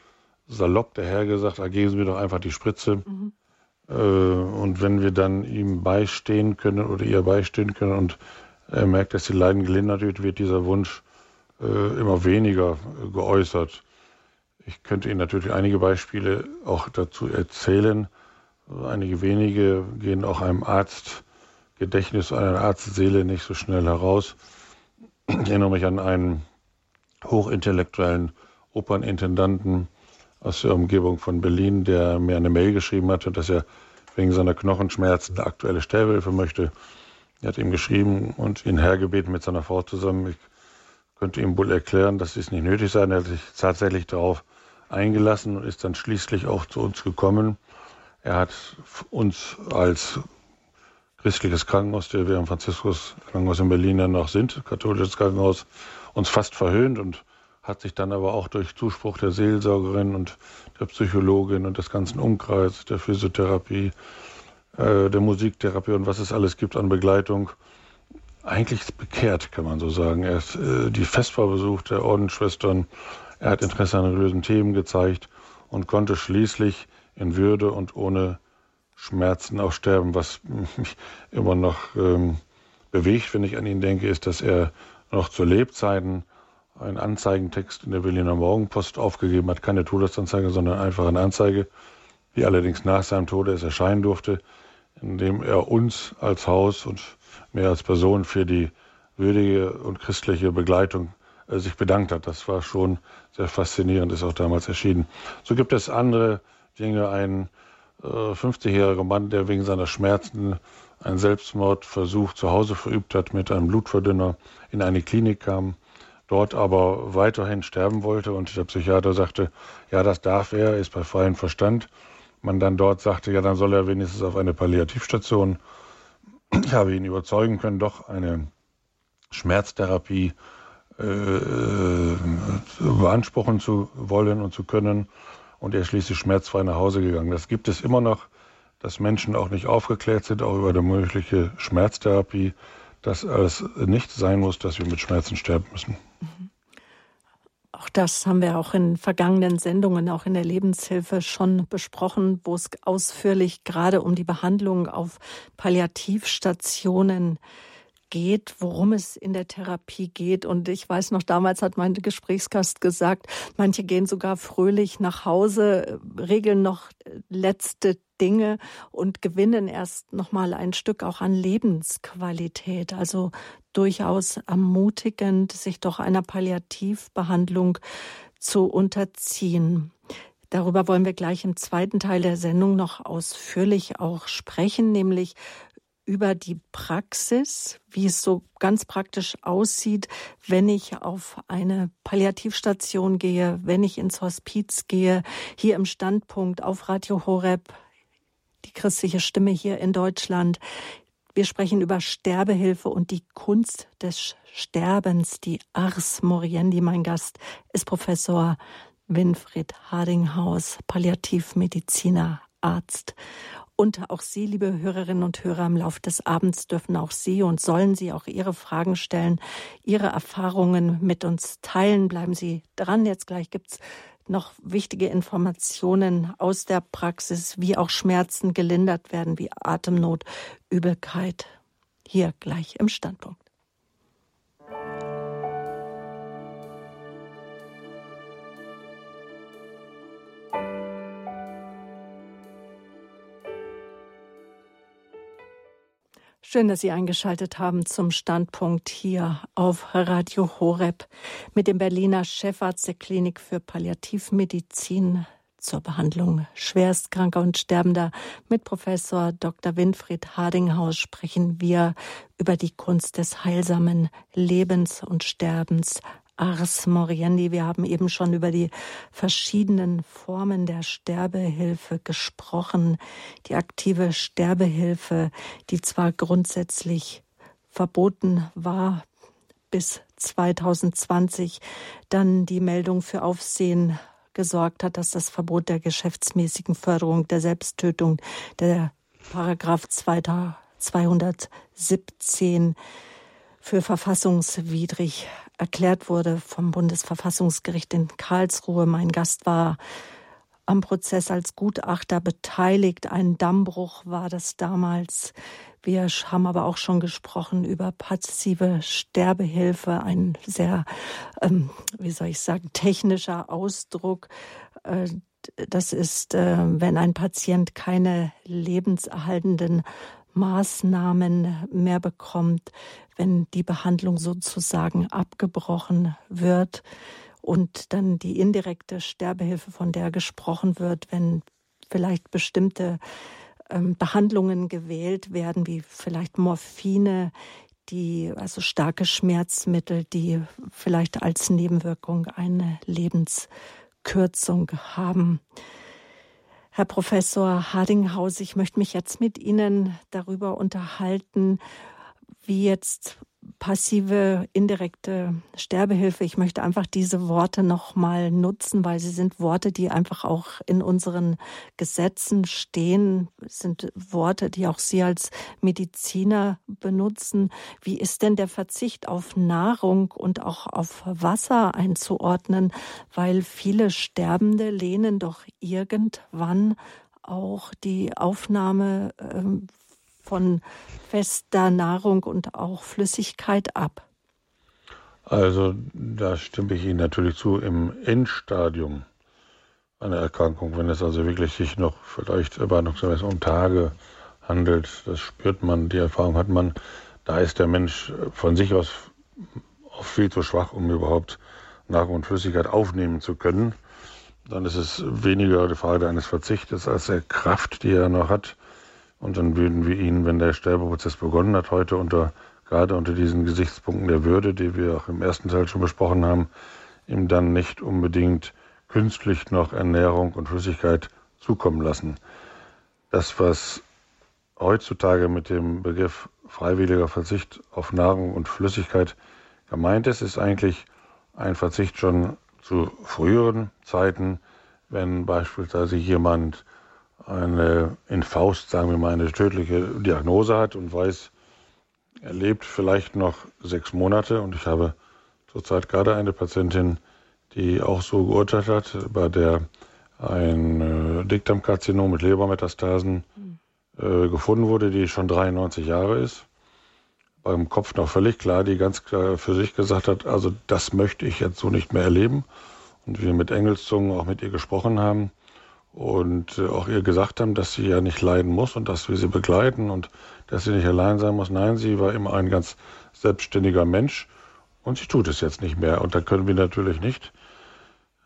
Speaker 2: salopp dahergesagt, da geben Sie mir doch einfach die Spritze. Mhm. Äh, und wenn wir dann ihm beistehen können oder ihr beistehen können und er merkt, dass die Leiden gelindert wird, wird dieser Wunsch äh, immer weniger geäußert. Ich könnte Ihnen natürlich einige Beispiele auch dazu erzählen. Einige wenige gehen auch einem Arztgedächtnis, einer Arztseele nicht so schnell heraus. Ich erinnere mich an einen hochintellektuellen Opernintendanten, aus der Umgebung von Berlin, der mir eine Mail geschrieben hatte, dass er wegen seiner Knochenschmerzen eine aktuelle Sterbehilfe möchte. Er hat ihm geschrieben und ihn hergebeten mit seiner Frau zusammen. Ich könnte ihm wohl erklären, dass es nicht nötig sei. Er hat sich tatsächlich darauf eingelassen und ist dann schließlich auch zu uns gekommen. Er hat uns als christliches Krankenhaus, der wir am Franziskus Krankenhaus in Berlin ja noch sind, katholisches Krankenhaus, uns fast verhöhnt und hat sich dann aber auch durch Zuspruch der Seelsorgerin und der Psychologin und des ganzen Umkreises, der Physiotherapie, äh, der Musiktherapie und was es alles gibt an Begleitung, eigentlich bekehrt, kann man so sagen. Er hat äh, die Festbar besucht der Ordensschwestern, er hat Interesse an religiösen Themen gezeigt und konnte schließlich in Würde und ohne Schmerzen auch sterben. Was mich immer noch ähm, bewegt, wenn ich an ihn denke, ist, dass er noch zu Lebzeiten einen Anzeigentext in der Berliner Morgenpost aufgegeben hat. Keine Todesanzeige, sondern einfach eine Anzeige, die allerdings nach seinem Tode es erscheinen durfte, indem er uns als Haus und mehr als Person für die würdige und christliche Begleitung äh, sich bedankt hat. Das war schon sehr faszinierend, ist auch damals erschienen. So gibt es andere Dinge. Ein äh, 50-jähriger Mann, der wegen seiner Schmerzen einen Selbstmordversuch zu Hause verübt hat, mit einem Blutverdünner in eine Klinik kam, dort aber weiterhin sterben wollte und der Psychiater sagte, ja, das darf er, ist bei freiem Verstand. Man dann dort sagte, ja, dann soll er wenigstens auf eine Palliativstation. Ich habe ihn überzeugen können, doch eine Schmerztherapie äh, beanspruchen zu wollen und zu können. Und er ist schließlich schmerzfrei nach Hause gegangen. Das gibt es immer noch, dass Menschen auch nicht aufgeklärt sind, auch über die mögliche Schmerztherapie, dass es nicht sein muss, dass wir mit Schmerzen sterben müssen.
Speaker 1: Auch das haben wir auch in vergangenen Sendungen, auch in der Lebenshilfe schon besprochen, wo es ausführlich gerade um die Behandlung auf Palliativstationen geht geht, worum es in der Therapie geht. Und ich weiß noch, damals hat mein Gesprächsgast gesagt, manche gehen sogar fröhlich nach Hause, regeln noch letzte Dinge und gewinnen erst noch mal ein Stück auch an Lebensqualität. Also durchaus ermutigend, sich doch einer Palliativbehandlung zu unterziehen. Darüber wollen wir gleich im zweiten Teil der Sendung noch ausführlich auch sprechen, nämlich über die Praxis, wie es so ganz praktisch aussieht, wenn ich auf eine Palliativstation gehe, wenn ich ins Hospiz gehe, hier im Standpunkt auf Radio Horeb, die christliche Stimme hier in Deutschland. Wir sprechen über Sterbehilfe und die Kunst des Sterbens, die Ars Moriendi. Mein Gast ist Professor Winfried Hardinghaus, Palliativmediziner, Arzt. Und auch Sie, liebe Hörerinnen und Hörer, im Laufe des Abends dürfen auch Sie und sollen Sie auch Ihre Fragen stellen, Ihre Erfahrungen mit uns teilen. Bleiben Sie dran. Jetzt gleich gibt's noch wichtige Informationen aus der Praxis, wie auch Schmerzen gelindert werden, wie Atemnot, Übelkeit. Hier gleich im Standpunkt. Schön, dass Sie eingeschaltet haben zum Standpunkt hier auf Radio Horeb mit dem Berliner Chefarzt der Klinik für Palliativmedizin zur Behandlung schwerstkranker und Sterbender. Mit Professor Dr. Winfried Hardinghaus sprechen wir über die Kunst des heilsamen Lebens und Sterbens Ars Moriendi. Wir haben eben schon über die verschiedenen Formen der Sterbehilfe gesprochen. Die aktive Sterbehilfe, die zwar grundsätzlich verboten war bis 2020, dann die Meldung für Aufsehen gesorgt hat, dass das Verbot der geschäftsmäßigen Förderung der Selbsttötung, der Paragraph 217 für verfassungswidrig erklärt wurde vom Bundesverfassungsgericht in Karlsruhe. Mein Gast war am Prozess als Gutachter beteiligt. Ein Dammbruch war das damals. Wir haben aber auch schon gesprochen über passive Sterbehilfe, ein sehr, ähm, wie soll ich sagen, technischer Ausdruck. Äh, das ist, äh, wenn ein Patient keine lebenserhaltenden Maßnahmen mehr bekommt, wenn die Behandlung sozusagen abgebrochen wird und dann die indirekte Sterbehilfe, von der gesprochen wird, wenn vielleicht bestimmte ähm, Behandlungen gewählt werden, wie vielleicht Morphine, die, also starke Schmerzmittel, die vielleicht als Nebenwirkung eine Lebenskürzung haben. Herr Professor Hardinghaus, ich möchte mich jetzt mit Ihnen darüber unterhalten, wie jetzt passive, indirekte Sterbehilfe. Ich möchte einfach diese Worte nochmal nutzen, weil sie sind Worte, die einfach auch in unseren Gesetzen stehen, es sind Worte, die auch Sie als Mediziner benutzen. Wie ist denn der Verzicht auf Nahrung und auch auf Wasser einzuordnen? Weil viele Sterbende lehnen doch irgendwann auch die Aufnahme ähm, von fester Nahrung und auch Flüssigkeit ab?
Speaker 2: Also da stimme ich Ihnen natürlich zu, im Endstadium einer Erkrankung, wenn es also wirklich sich noch vielleicht erwartungsgemäß um Tage handelt, das spürt man, die Erfahrung hat man, da ist der Mensch von sich aus oft viel zu schwach, um überhaupt Nahrung und Flüssigkeit aufnehmen zu können. Dann ist es weniger die Frage eines Verzichtes als der Kraft, die er noch hat, und dann würden wir ihn, wenn der Sterbeprozess begonnen hat, heute unter, gerade unter diesen Gesichtspunkten der Würde, die wir auch im ersten Teil schon besprochen haben, ihm dann nicht unbedingt künstlich noch Ernährung und Flüssigkeit zukommen lassen. Das, was heutzutage mit dem Begriff freiwilliger Verzicht auf Nahrung und Flüssigkeit gemeint ist, ist eigentlich ein Verzicht schon zu früheren Zeiten, wenn beispielsweise jemand eine in Faust, sagen wir mal, eine tödliche Diagnose hat und weiß, er lebt vielleicht noch sechs Monate. Und ich habe zurzeit gerade eine Patientin, die auch so geurteilt hat, bei der ein äh, Dickdarmkarzinom mit Lebermetastasen äh, gefunden wurde, die schon 93 Jahre ist. Beim Kopf noch völlig klar, die ganz klar für sich gesagt hat, also das möchte ich jetzt so nicht mehr erleben. Und wir mit Engelszungen auch mit ihr gesprochen haben und äh, auch ihr gesagt haben, dass sie ja nicht leiden muss und dass wir sie begleiten und dass sie nicht allein sein muss. Nein, sie war immer ein ganz selbstständiger Mensch und sie tut es jetzt nicht mehr. Und da können wir natürlich nicht,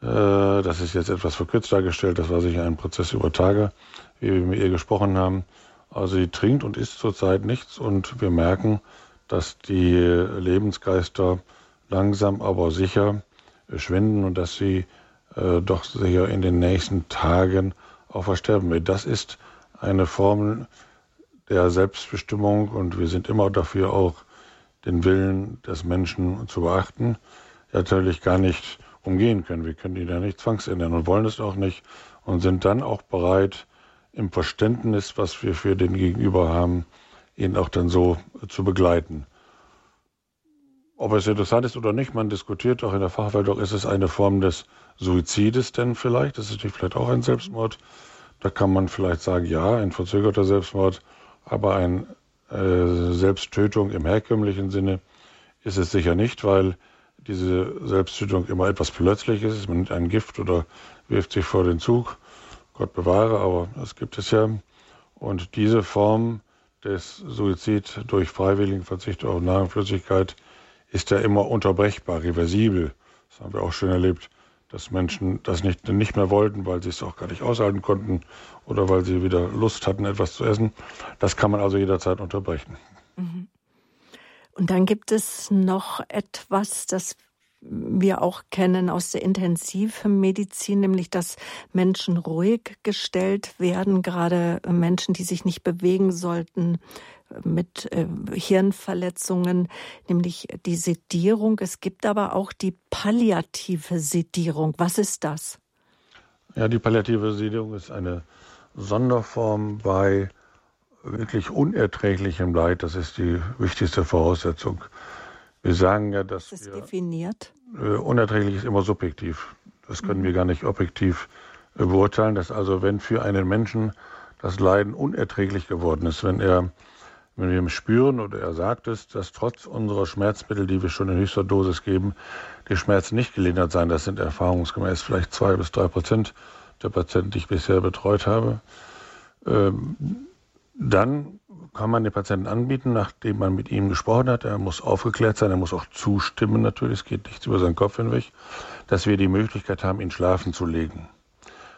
Speaker 2: äh, das ist jetzt etwas verkürzt dargestellt, das war sicher ein Prozess über Tage, wie wir mit ihr gesprochen haben. Also sie trinkt und isst zurzeit nichts und wir merken, dass die Lebensgeister langsam aber sicher schwinden und dass sie äh, doch sicher in den nächsten Tagen auch versterben wird. Das ist eine Formel der Selbstbestimmung und wir sind immer dafür auch den Willen des Menschen zu beachten. natürlich gar nicht umgehen können. Wir können ihn ja nicht zwangsändern und wollen es auch nicht und sind dann auch bereit, im Verständnis, was wir für den Gegenüber haben, ihn auch dann so zu begleiten. Ob es interessant ist oder nicht, man diskutiert auch in der Fachwelt, doch ist es eine Form des Suizides denn vielleicht? Das ist natürlich vielleicht auch ein Selbstmord. Da kann man vielleicht sagen, ja, ein verzögerter Selbstmord, aber eine äh, Selbsttötung im herkömmlichen Sinne ist es sicher nicht, weil diese Selbsttötung immer etwas Plötzliches ist. Man nimmt ein Gift oder wirft sich vor den Zug. Gott bewahre, aber das gibt es ja. Und diese Form des Suizid durch freiwilligen Verzicht auf Nahrungsflüssigkeit ist ja immer unterbrechbar, reversibel. Das haben wir auch schon erlebt dass Menschen das nicht, nicht mehr wollten, weil sie es auch gar nicht aushalten konnten oder weil sie wieder Lust hatten, etwas zu essen. Das kann man also jederzeit unterbrechen. Mhm.
Speaker 1: Und dann gibt es noch etwas, das wir auch kennen aus der Intensivmedizin, nämlich dass Menschen ruhig gestellt werden, gerade Menschen, die sich nicht bewegen sollten, mit äh, Hirnverletzungen, nämlich die Sedierung. Es gibt aber auch die palliative Sedierung. Was ist das?
Speaker 2: Ja, die palliative Sedierung ist eine Sonderform bei wirklich unerträglichem Leid. Das ist die wichtigste Voraussetzung. Wir sagen ja, dass
Speaker 1: das ist wir, definiert.
Speaker 2: Äh, unerträglich ist immer subjektiv. Das können mhm. wir gar nicht objektiv äh, beurteilen. Dass also, wenn für einen Menschen das Leiden unerträglich geworden ist, wenn er wenn wir spüren oder er sagt es, dass trotz unserer Schmerzmittel, die wir schon in höchster Dosis geben, die Schmerzen nicht gelindert sein. Das sind erfahrungsgemäß vielleicht zwei bis drei Prozent der Patienten, die ich bisher betreut habe. Ähm, dann kann man den Patienten anbieten, nachdem man mit ihm gesprochen hat. Er muss aufgeklärt sein, er muss auch zustimmen natürlich, es geht nichts über seinen Kopf hinweg, dass wir die Möglichkeit haben, ihn schlafen zu legen.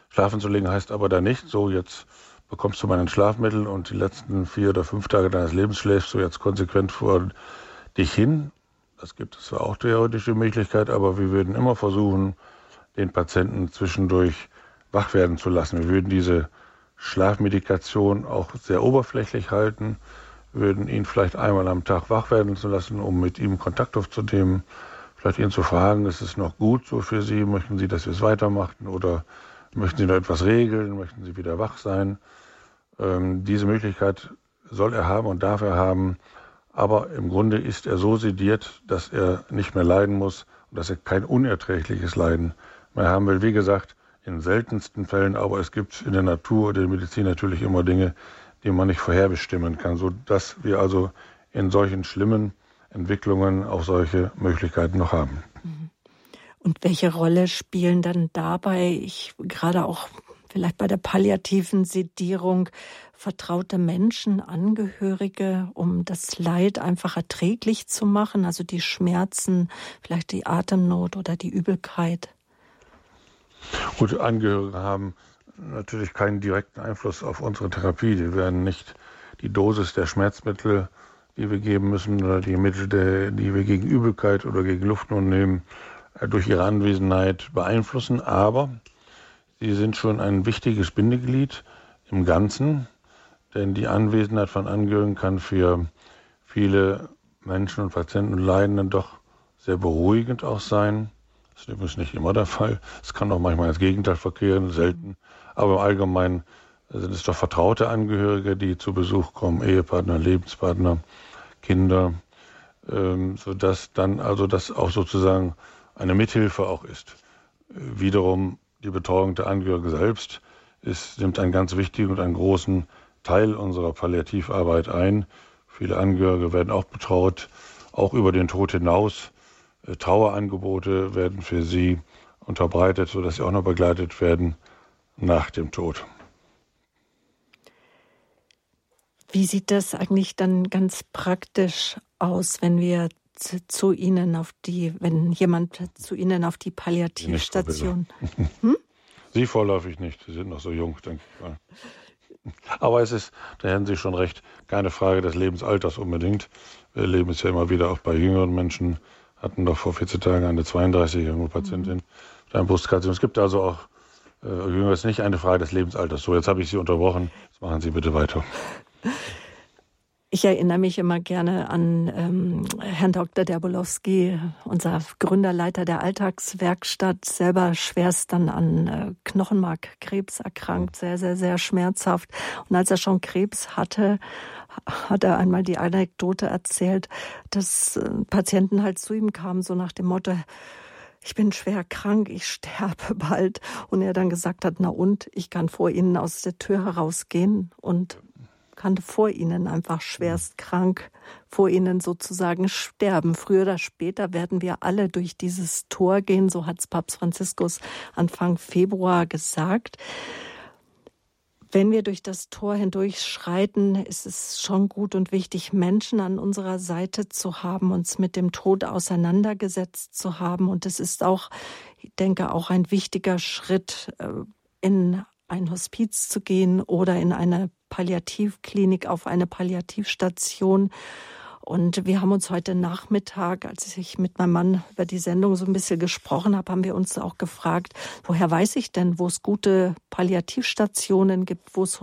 Speaker 2: Schlafen zu legen heißt aber dann nicht so, jetzt bekommst du mal ein Schlafmittel und die letzten vier oder fünf Tage deines Lebens schläfst du jetzt konsequent vor dich hin. Das gibt es zwar auch theoretische Möglichkeit, aber wir würden immer versuchen, den Patienten zwischendurch wach werden zu lassen. Wir würden diese Schlafmedikation auch sehr oberflächlich halten, würden ihn vielleicht einmal am Tag wach werden zu lassen, um mit ihm Kontakt aufzunehmen, vielleicht ihn zu fragen, ist es noch gut so für Sie, möchten Sie, dass wir es weitermachen oder möchten Sie noch etwas regeln, möchten Sie wieder wach sein. Ähm, diese Möglichkeit soll er haben und darf er haben, aber im Grunde ist er so sediert, dass er nicht mehr leiden muss und dass er kein unerträgliches Leiden mehr haben will. Wie gesagt, in seltensten Fällen, aber es gibt in der Natur oder in der Medizin natürlich immer Dinge, die man nicht vorherbestimmen kann, sodass wir also in solchen schlimmen Entwicklungen auch solche Möglichkeiten noch haben. Mhm.
Speaker 1: Und welche Rolle spielen dann dabei, ich gerade auch vielleicht bei der palliativen Sedierung, vertraute Menschen, Angehörige, um das Leid einfach erträglich zu machen, also die Schmerzen, vielleicht die Atemnot oder die Übelkeit?
Speaker 2: Gut, Angehörige haben natürlich keinen direkten Einfluss auf unsere Therapie. Die werden nicht die Dosis der Schmerzmittel, die wir geben müssen, oder die Mittel, die wir gegen Übelkeit oder gegen Luftnot nehmen, äh, durch ihre Anwesenheit beeinflussen. Aber sie sind schon ein wichtiges Bindeglied im Ganzen, denn die Anwesenheit von Angehörigen kann für viele Menschen und Patienten und Leidenden doch sehr beruhigend auch sein. Das ist übrigens nicht immer der Fall. Es kann auch manchmal ins Gegenteil verkehren, selten. Aber im Allgemeinen sind es doch vertraute Angehörige, die zu Besuch kommen, Ehepartner, Lebenspartner, Kinder, ähm, sodass dann also das auch sozusagen eine Mithilfe auch ist. Wiederum die Betreuung der Angehörigen selbst ist, nimmt einen ganz wichtigen und einen großen Teil unserer Palliativarbeit ein. Viele Angehörige werden auch betraut, auch über den Tod hinaus. Äh, Trauerangebote werden für sie unterbreitet, sodass sie auch noch begleitet werden nach dem Tod.
Speaker 1: Wie sieht das eigentlich dann ganz praktisch aus, wenn wir zu Ihnen auf die, wenn jemand zu Ihnen auf die Palliativstation?
Speaker 2: Hm? Sie vorläufig nicht, Sie sind noch so jung, denke ich mal. Aber es ist, da hätten Sie schon recht, keine Frage des Lebensalters unbedingt. Wir erleben es ja immer wieder auch bei jüngeren Menschen, hatten doch vor 14 Tagen eine 32-jährige Patientin mhm. mit einem Brustkarzinom. Es gibt also auch äh, Jünger, ist nicht eine Frage des Lebensalters. So, jetzt habe ich Sie unterbrochen. Jetzt machen Sie bitte weiter.
Speaker 1: Ich erinnere mich immer gerne an ähm, Herrn Dr. Derbolowski, unser Gründerleiter der Alltagswerkstatt, selber schwerst dann an äh, Knochenmarkkrebs erkrankt, sehr, sehr, sehr schmerzhaft. Und als er schon Krebs hatte, hat er einmal die Anekdote erzählt, dass äh, Patienten halt zu ihm kamen, so nach dem Motto, ich bin schwer krank, ich sterbe bald. Und er dann gesagt hat, na und, ich kann vor Ihnen aus der Tür herausgehen und kann vor ihnen einfach schwerst krank, vor ihnen sozusagen sterben. Früher oder später werden wir alle durch dieses Tor gehen, so hat es Papst Franziskus Anfang Februar gesagt. Wenn wir durch das Tor hindurch schreiten, ist es schon gut und wichtig, Menschen an unserer Seite zu haben, uns mit dem Tod auseinandergesetzt zu haben. Und es ist auch, ich denke, auch ein wichtiger Schritt äh, in ein Hospiz zu gehen oder in eine Palliativklinik, auf eine Palliativstation. Und wir haben uns heute Nachmittag, als ich mit meinem Mann über die Sendung so ein bisschen gesprochen habe, haben wir uns auch gefragt, woher weiß ich denn, wo es gute Palliativstationen gibt, wo es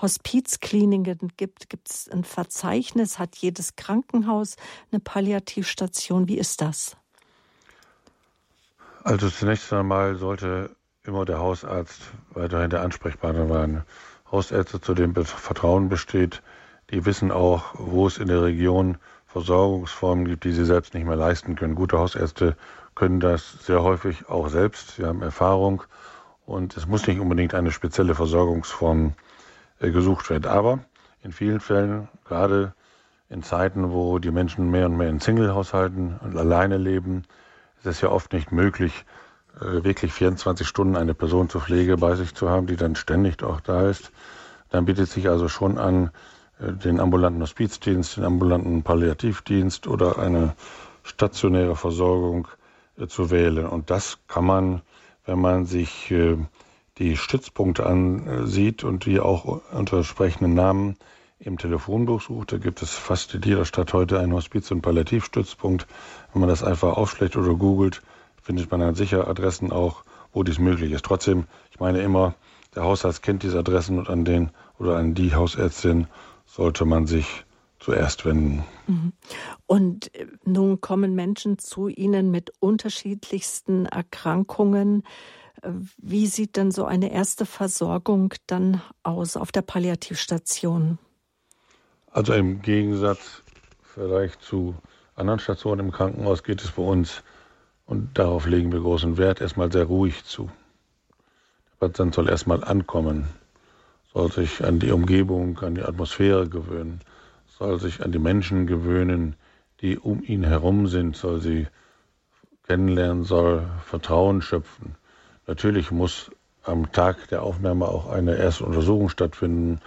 Speaker 1: Hospizkliniken gibt? Gibt es ein Verzeichnis? Hat jedes Krankenhaus eine Palliativstation? Wie ist das?
Speaker 2: Also zunächst einmal sollte immer der Hausarzt weiterhin der Ansprechpartner sein. Hausärzte, zu denen Vertrauen besteht, die wissen auch, wo es in der Region Versorgungsformen gibt, die sie selbst nicht mehr leisten können. Gute Hausärzte können das sehr häufig auch selbst. Sie haben Erfahrung und es muss nicht unbedingt eine spezielle Versorgungsform äh, gesucht werden. Aber in vielen Fällen, gerade in Zeiten, wo die Menschen mehr und mehr in Singlehaushalten und alleine leben, ist es ja oft nicht möglich, wirklich 24 Stunden eine Person zur Pflege bei sich zu haben, die dann ständig auch da ist. Dann bietet sich also schon an, äh, den ambulanten Hospizdienst, den ambulanten Palliativdienst oder eine stationäre Versorgung äh, zu wählen. Und das kann man, wenn man sich die Stützpunkte ansieht und die auch unter entsprechenden Namen im Telefonbuch sucht, da gibt es fast in jeder Stadt heute einen Hospiz- und Palliativstützpunkt. Wenn man das einfach aufschlägt oder googelt, findet man dann sicher Adressen auch, wo dies möglich ist. Trotzdem, ich meine immer, der Hausarzt kennt diese Adressen und an den oder an die Hausärztin sollte man sich zuerst wenden. Mhm.
Speaker 1: Und äh, nun kommen Menschen zu Ihnen mit unterschiedlichsten Erkrankungen. Äh, wie sieht denn so eine erste Versorgung dann aus auf der Palliativstation?
Speaker 2: Also im Gegensatz vielleicht zu anderen Stationen im Krankenhaus geht es bei uns, und darauf legen wir großen Wert, erstmal sehr ruhig zu. Der Patient soll erstmal ankommen, soll sich an die Umgebung, an die Atmosphäre gewöhnen, soll sich an die Menschen gewöhnen, die um ihn herum sind, soll sie kennenlernen, soll Vertrauen schöpfen. Natürlich muss am Tag der Aufnahme auch eine erste Untersuchung stattfinden.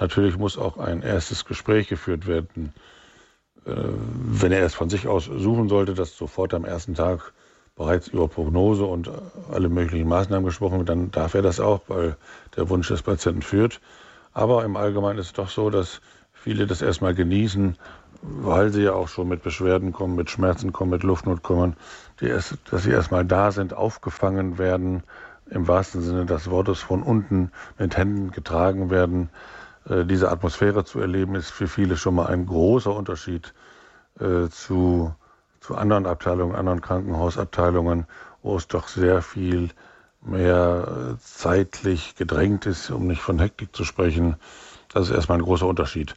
Speaker 2: Natürlich muss auch ein erstes Gespräch geführt werden. Äh, wenn er es von sich aus suchen sollte, dass sofort am ersten Tag bereits über Prognose und alle möglichen Maßnahmen gesprochen wird, dann darf er das auch, weil der Wunsch des Patienten führt. Aber im Allgemeinen ist es doch so, dass viele das erstmal genießen, weil sie ja auch schon mit Beschwerden kommen, mit Schmerzen kommen, mit Luftnot kommen, erst, dass sie erstmal da sind, aufgefangen werden, im wahrsten Sinne des Wortes von unten mit Händen getragen werden. Äh, diese Atmosphäre zu erleben, ist für viele schon mal ein großer Unterschied äh, zu, zu anderen Abteilungen, anderen Krankenhausabteilungen, wo es doch sehr viel mehr äh, zeitlich gedrängt ist, um nicht von Hektik zu sprechen. Das ist erstmal ein großer Unterschied.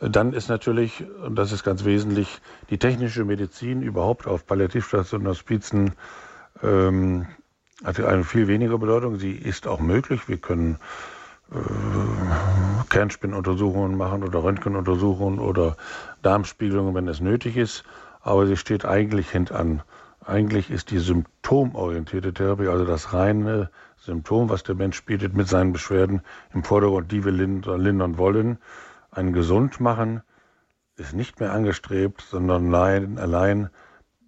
Speaker 2: Dann ist natürlich, und das ist ganz wesentlich, die technische Medizin überhaupt auf Palliativstationen, Hospizen ähm, hat eine viel weniger Bedeutung. Sie ist auch möglich. Wir können äh, Kernspinnuntersuchungen machen oder Röntgenuntersuchungen oder Darmspiegelungen, wenn es nötig ist. Aber sie steht eigentlich hintan. Eigentlich ist die symptomorientierte Therapie, also das reine Symptom, was der Mensch bietet mit seinen Beschwerden im Vordergrund, die wir lindern wollen. Ein gesund machen ist nicht mehr angestrebt, sondern nein, allein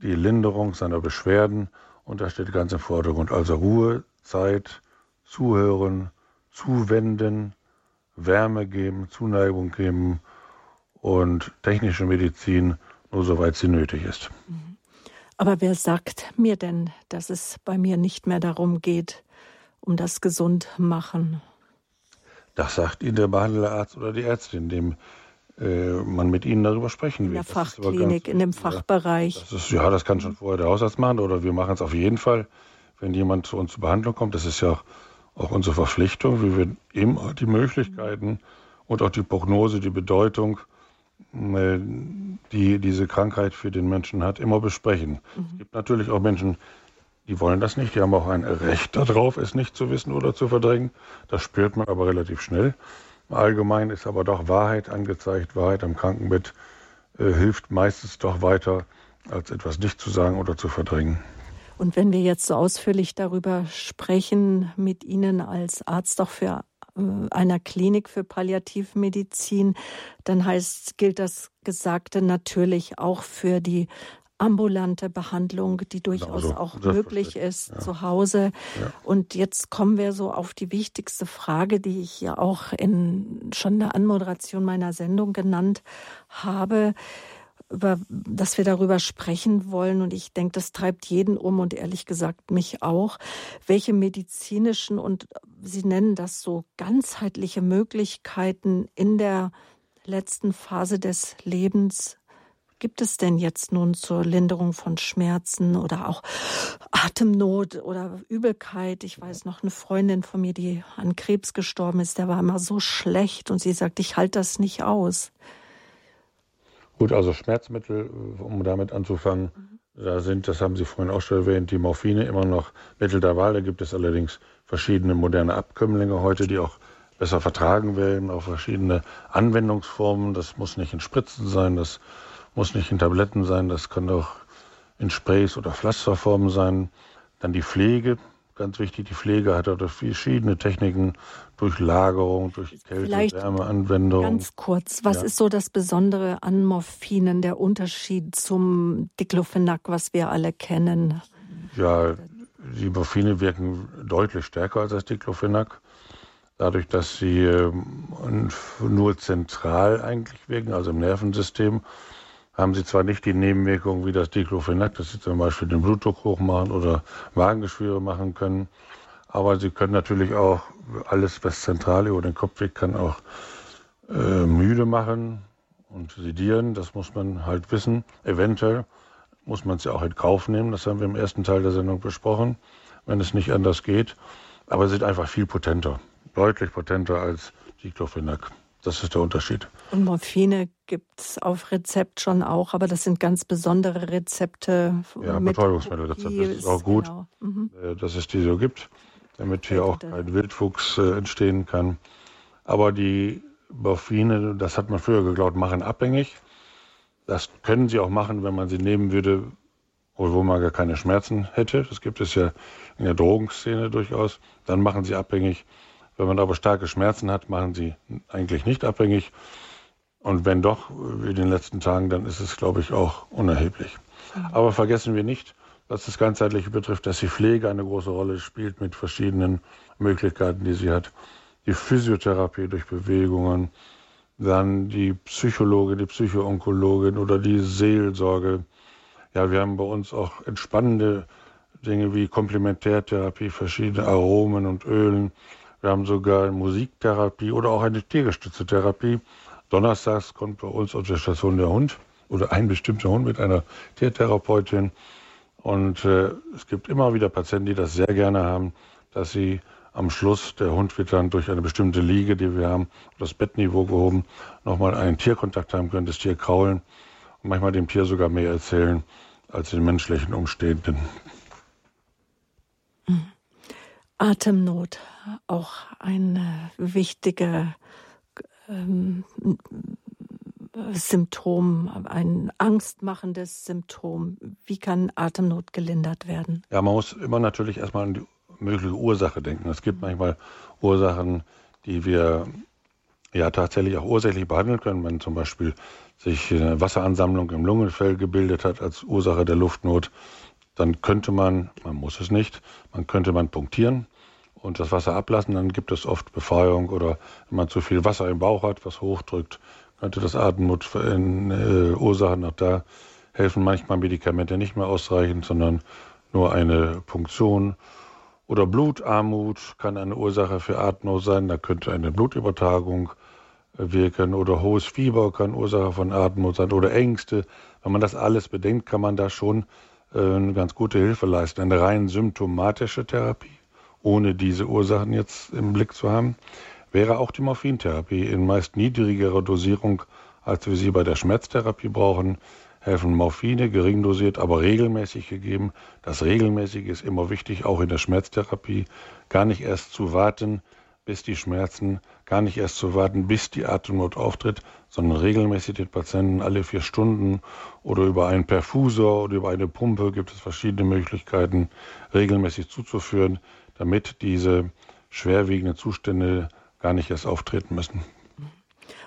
Speaker 2: die Linderung seiner Beschwerden und da steht ganz im Vordergrund also Ruhe, Zeit, Zuhören, Zuwenden, Wärme geben, Zuneigung geben und technische Medizin nur soweit sie nötig ist. Mhm.
Speaker 1: Aber wer sagt mir denn, dass es bei mir nicht mehr darum geht, um das Gesundmachen?
Speaker 2: Das sagt Ihnen der Behandlerarzt oder die Ärztin, dem äh, man mit ihnen darüber sprechen
Speaker 1: will. In der Fachklinik, in dem Fachbereich.
Speaker 2: Das ist, ja, das kann schon vorher der Hausarzt machen oder wir machen es auf jeden Fall, wenn jemand zu uns zur Behandlung kommt. Das ist ja auch, auch unsere Verpflichtung, wie wir immer die Möglichkeiten und auch die Prognose, die Bedeutung, äh, die diese Krankheit für den Menschen hat, immer besprechen. Mhm. Es gibt natürlich auch Menschen, die wollen das nicht, die haben auch ein Recht darauf, es nicht zu wissen oder zu verdrängen. Das spürt man aber relativ schnell. Allgemein ist aber doch Wahrheit angezeigt. Wahrheit am Krankenbett äh, hilft meistens doch weiter, als etwas nicht zu sagen oder zu verdrängen.
Speaker 1: Und wenn wir jetzt so ausführlich darüber sprechen, mit Ihnen als Arzt auch für äh, einer Klinik für Palliativmedizin, dann heißt, gilt das Gesagte natürlich auch für die ambulante Behandlung, die durchaus genau so. auch möglich ist ja. zu Hause. Ja. Und jetzt kommen wir so auf die wichtigste Frage, die ich ja auch in schon der Anmoderation meiner Sendung genannt habe, über, dass wir darüber sprechen wollen. Und ich denke, das treibt jeden um und ehrlich gesagt mich auch. Welche medizinischen und Sie nennen das so ganzheitliche Möglichkeiten in der letzten Phase des Lebens gibt es denn jetzt nun zur Linderung von Schmerzen oder auch Atemnot oder Übelkeit? Ich weiß noch, eine Freundin von mir, die an Krebs gestorben ist, der war immer so schlecht und sie sagt, ich halte das nicht aus.
Speaker 2: Gut, also Schmerzmittel, um damit anzufangen, mhm. da sind, das haben Sie vorhin auch schon erwähnt, die Morphine immer noch Mittel der Wahl. Da gibt es allerdings verschiedene moderne Abkömmlinge heute, die auch besser vertragen werden, auch verschiedene Anwendungsformen. Das muss nicht in Spritzen sein, das muss nicht in Tabletten sein, das kann auch in Sprays oder Pflasterformen sein. Dann die Pflege, ganz wichtig, die Pflege hat auch verschiedene Techniken durch Lagerung, durch Kälte, Vielleicht Wärmeanwendung.
Speaker 1: Ganz kurz, was ja. ist so das Besondere an Morphinen, der Unterschied zum Diclofenac, was wir alle kennen?
Speaker 2: Ja, die Morphine wirken deutlich stärker als das Diclofenac. Dadurch, dass sie ähm, nur zentral eigentlich wirken, also im Nervensystem, haben sie zwar nicht die Nebenwirkungen wie das Diclofenac, dass sie zum Beispiel den Blutdruck hoch machen oder Magengeschwüre machen können, aber sie können natürlich auch alles, was zentral über den Kopf wirkt, kann auch äh, müde machen und sedieren. Das muss man halt wissen. Eventuell muss man es ja auch in Kauf nehmen. Das haben wir im ersten Teil der Sendung besprochen, wenn es nicht anders geht. Aber sie sind einfach viel potenter, deutlich potenter als Diclofenac. Das ist der Unterschied.
Speaker 1: Und Morphine gibt es auf Rezept schon auch, aber das sind ganz besondere Rezepte.
Speaker 2: Ja, Betäubungsmittelrezepte. Das ist auch gut, genau. mhm. Äh, dass es die so gibt, damit hier auch kein Wildwuchs äh, entstehen kann. Aber die Morphine, das hat man früher geglaubt, machen abhängig. Das können sie auch machen, wenn man sie nehmen würde, wo man gar keine Schmerzen hätte. Das gibt es ja in der Drogenszene durchaus. Dann machen sie abhängig. Wenn man aber starke Schmerzen hat, machen sie eigentlich nicht abhängig. Und wenn doch, wie in den letzten Tagen, dann ist es, glaube ich, auch unerheblich. Mhm. Aber vergessen wir nicht, was das Ganzheitliche betrifft, dass die Pflege eine große Rolle spielt mit verschiedenen Möglichkeiten, die sie hat. Die Physiotherapie durch Bewegungen, dann die Psychologe, die Psychoonkologin oder die Seelsorge. Ja, wir haben bei uns auch entspannende Dinge wie Komplementärtherapie, verschiedene Aromen und Ölen. Wir haben sogar Musiktherapie oder auch eine tiergestützte Therapie. Donnerstags kommt bei uns auf der Station der Hund oder ein bestimmter Hund mit einer Tiertherapeutin. Und äh, es gibt immer wieder Patienten, die das sehr gerne haben, dass sie am Schluss, der Hund wird dann durch eine bestimmte Liege, die wir haben, das Bettniveau gehoben, nochmal einen Tierkontakt haben können, das Tier kraulen und manchmal dem Tier sogar mehr erzählen als den menschlichen Umstehenden.
Speaker 1: Atemnot, auch ein wichtiger ähm, Symptom, ein angstmachendes Symptom. Wie kann Atemnot gelindert werden?
Speaker 2: Ja, man muss immer natürlich erstmal an die mögliche Ursache denken. Es gibt manchmal Ursachen, die wir ja tatsächlich auch ursächlich behandeln können, wenn zum Beispiel sich eine Wasseransammlung im Lungenfell gebildet hat als Ursache der Luftnot, dann könnte man, man muss es nicht, man könnte man punktieren und das Wasser ablassen, dann gibt es oft Befreiung oder wenn man zu viel Wasser im Bauch hat, was hochdrückt, könnte das Atemnot in, äh, auch da helfen. Manchmal Medikamente nicht mehr ausreichend, sondern nur eine Punktion. Oder Blutarmut kann eine Ursache für Atemnot sein. Da könnte eine Blutübertragung äh, wirken. Oder hohes Fieber kann Ursache von Atemnot sein. Oder Ängste. Wenn man das alles bedenkt, kann man da schon äh, eine ganz gute Hilfe leisten. Eine rein symptomatische Therapie, ohne diese Ursachen jetzt im Blick zu haben, wäre auch die Morphintherapie in meist niedrigerer Dosierung, als wir sie bei der Schmerztherapie brauchen. Helfen Morphine, gering dosiert, aber regelmäßig gegeben. Das Regelmäßige ist immer wichtig, auch in der Schmerztherapie. Gar nicht erst zu warten, bis die Schmerzen, gar nicht erst zu warten, bis die Atemnot auftritt, sondern regelmäßig den Patienten alle vier Stunden oder über einen Perfusor oder über eine Pumpe gibt es verschiedene Möglichkeiten, regelmäßig zuzuführen, damit diese schwerwiegenden Zustände gar nicht erst auftreten müssen.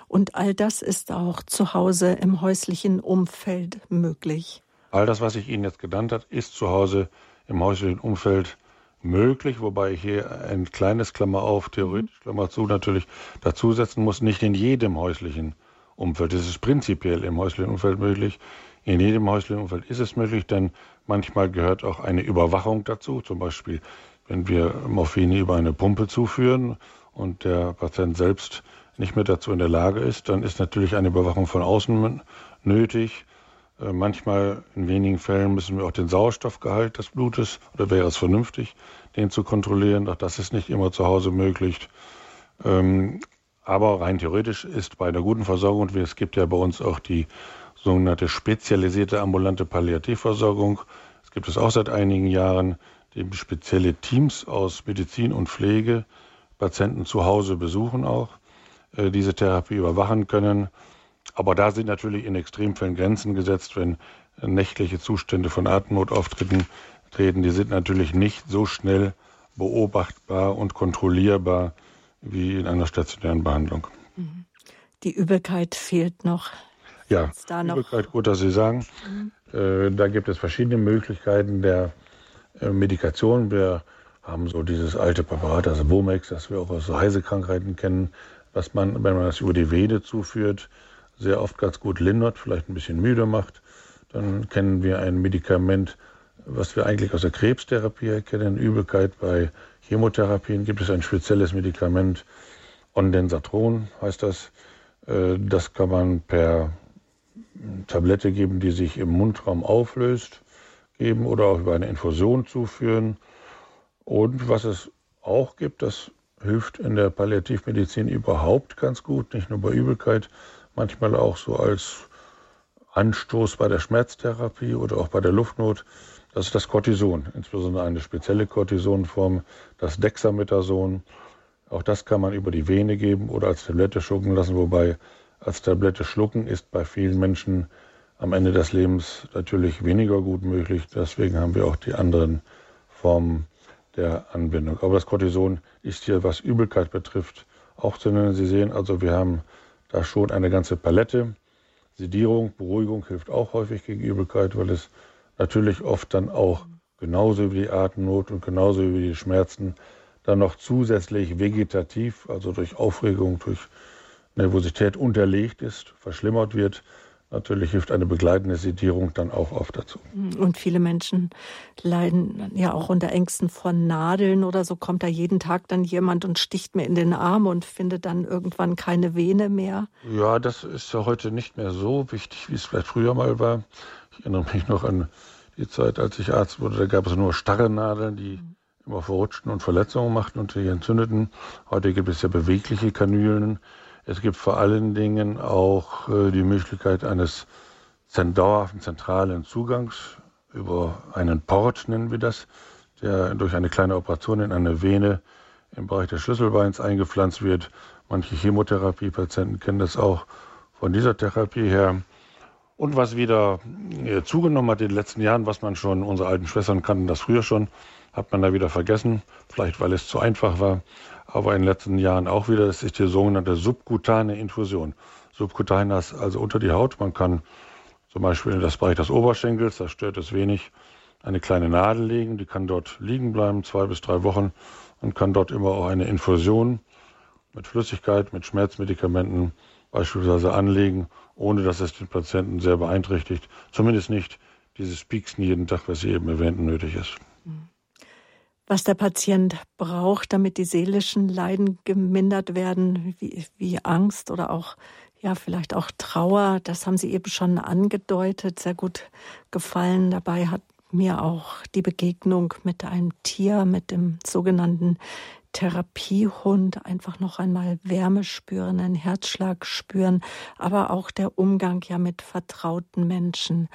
Speaker 1: Und all das ist auch zu Hause im häuslichen Umfeld möglich.
Speaker 2: All das, was ich Ihnen jetzt genannt habe, ist zu Hause im häuslichen Umfeld möglich, wobei ich hier ein kleines Klammer auf, theoretisch Klammer zu, natürlich dazusetzen muss, nicht in jedem häuslichen Umfeld. Es ist prinzipiell im häuslichen Umfeld möglich. In jedem häuslichen Umfeld ist es möglich, denn manchmal gehört auch eine Überwachung dazu. Zum Beispiel, wenn wir Morphine über eine Pumpe zuführen und der Patient selbst nicht mehr dazu in der Lage ist, dann ist natürlich eine Überwachung von außen nötig. Äh, manchmal, in wenigen Fällen, müssen wir auch den Sauerstoffgehalt des Blutes, oder wäre es vernünftig, den zu kontrollieren. Auch das ist nicht immer zu Hause möglich. Ähm, aber rein theoretisch ist bei einer guten Versorgung, und es gibt ja bei uns auch die sogenannte spezialisierte ambulante Palliativversorgung, es gibt es auch seit einigen Jahren, die spezielle Teams aus Medizin und Pflege Patienten zu Hause besuchen auch, äh, diese Therapie überwachen können. Aber da sind natürlich in Extremfällen Grenzen gesetzt, wenn nächtliche Zustände von Atemnot auftreten, treten. Die sind natürlich nicht so schnell beobachtbar und kontrollierbar wie in einer stationären Behandlung. Mhm.
Speaker 1: Die Übelkeit fehlt noch.
Speaker 2: Ja, da Übelkeit, gut, dass Sie sagen. Mhm. Äh, da gibt es verschiedene Möglichkeiten der Medikation. Wir haben so dieses alte Präparat, das Womex, das wir auch aus so Heisekrankheiten kennen, was man, wenn man das über die Vene zuführt, sehr oft ganz gut lindert, vielleicht ein bisschen müde macht. Dann kennen wir ein Medikament, was wir eigentlich aus der Krebstherapie kennen, Übelkeit bei Chemotherapien gibt es ein spezielles Medikament, Ondensatron heißt das. Äh, das kann man per Tablette geben, die sich im Mundraum auflöst, geben oder auch über eine Infusion zuführen. Und was es auch gibt, das hilft in der Palliativmedizin überhaupt ganz gut, nicht nur bei Übelkeit, manchmal auch so als Anstoß bei der Schmerztherapie oder auch bei der Luftnot. Das ist das Cortison, insbesondere eine spezielle Cortisonform, das Dexamethason. Auch das kann man über die Vene geben oder als Tablette schlucken lassen, wobei als Tablette schlucken ist bei vielen Menschen am Ende des Lebens natürlich weniger gut möglich. Deswegen haben wir auch die anderen Formen der Anbindung. Aber das Cortison ist hier, was Übelkeit betrifft, auch zu nennen. Sie sehen also, wir haben da schon eine ganze Palette. Sedierung, Beruhigung hilft auch häufig gegen Übelkeit, weil es natürlich oft dann auch genauso wie die Atemnot und genauso wie die Schmerzen dann noch zusätzlich vegetativ, also durch Aufregung, durch Nervosität unterlegt ist, verschlimmert wird. Natürlich hilft eine begleitende Sedierung dann auch oft dazu.
Speaker 1: Und viele Menschen leiden ja auch unter Ängsten von Nadeln oder so. Kommt da jeden Tag dann jemand und sticht mir in den Arm und findet dann irgendwann keine Vene mehr?
Speaker 2: Ja, das ist ja heute nicht mehr so wichtig, wie es vielleicht früher mal war. Ich erinnere mich noch an die Zeit, als ich Arzt wurde. Da gab es nur starre Nadeln, die immer verrutschten und Verletzungen machten und sich entzündeten. Heute gibt es ja bewegliche Kanülen es gibt vor allen Dingen auch äh, die Möglichkeit eines dauerhaften zentralen Zugangs über einen Port, nennen wir das, der durch eine kleine Operation in eine Vene im Bereich des Schlüsselbeins eingepflanzt wird. Manche Chemotherapiepatienten kennen das auch von dieser Therapie her. Und was wieder äh, zugenommen hat in den letzten Jahren, was man schon, unsere alten Schwestern kannten das früher schon, hat man da wieder vergessen, vielleicht weil es zu einfach war, aber in den letzten Jahren auch wieder, das ist die sogenannte subkutane Infusion. Subkutan ist also unter die Haut. Man kann zum Beispiel in das Bereich des Oberschenkels, das stört es wenig, eine kleine Nadel legen. Die kann dort liegen bleiben, zwei bis drei Wochen und kann dort immer auch eine Infusion mit Flüssigkeit, mit Schmerzmedikamenten beispielsweise anlegen, ohne dass es den Patienten sehr beeinträchtigt. Zumindest nicht dieses Pieksen jeden Tag, was Sie eben erwähnten, nötig ist. Mhm
Speaker 1: was der Patient braucht, damit die seelischen Leiden gemindert werden, wie, wie Angst oder auch ja, vielleicht auch Trauer, das haben Sie eben schon angedeutet, sehr gut gefallen. Dabei hat mir auch die Begegnung mit einem Tier, mit dem sogenannten Therapiehund, einfach noch einmal Wärme spüren, einen Herzschlag spüren, aber auch der Umgang ja mit vertrauten Menschen.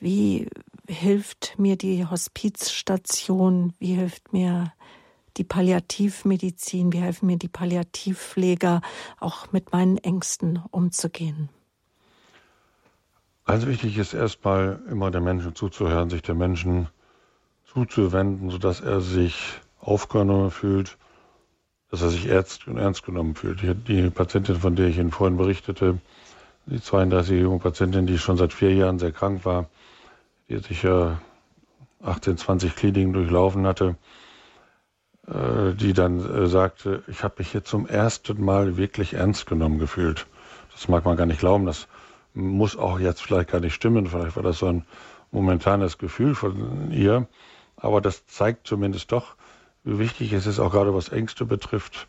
Speaker 1: Wie hilft mir die Hospizstation? Wie hilft mir die Palliativmedizin? Wie helfen mir die Palliativpfleger, auch mit meinen Ängsten umzugehen?
Speaker 2: Also wichtig ist erstmal immer der Menschen zuzuhören, sich der Menschen zuzuwenden, sodass er sich aufgenommen fühlt, dass er sich ernst, ernst genommen fühlt. Die Patientin, von der ich Ihnen vorhin berichtete, die 32-jährige Patientin, die schon seit vier Jahren sehr krank war, die sicher 18, 20 Kliniken durchlaufen hatte, äh, die dann äh, sagte, ich habe mich hier zum ersten Mal wirklich ernst genommen gefühlt. Das mag man gar nicht glauben, das muss auch jetzt vielleicht gar nicht stimmen, vielleicht war das so ein momentanes Gefühl von ihr, aber das zeigt zumindest doch, wie wichtig es ist, auch gerade was Ängste betrifft,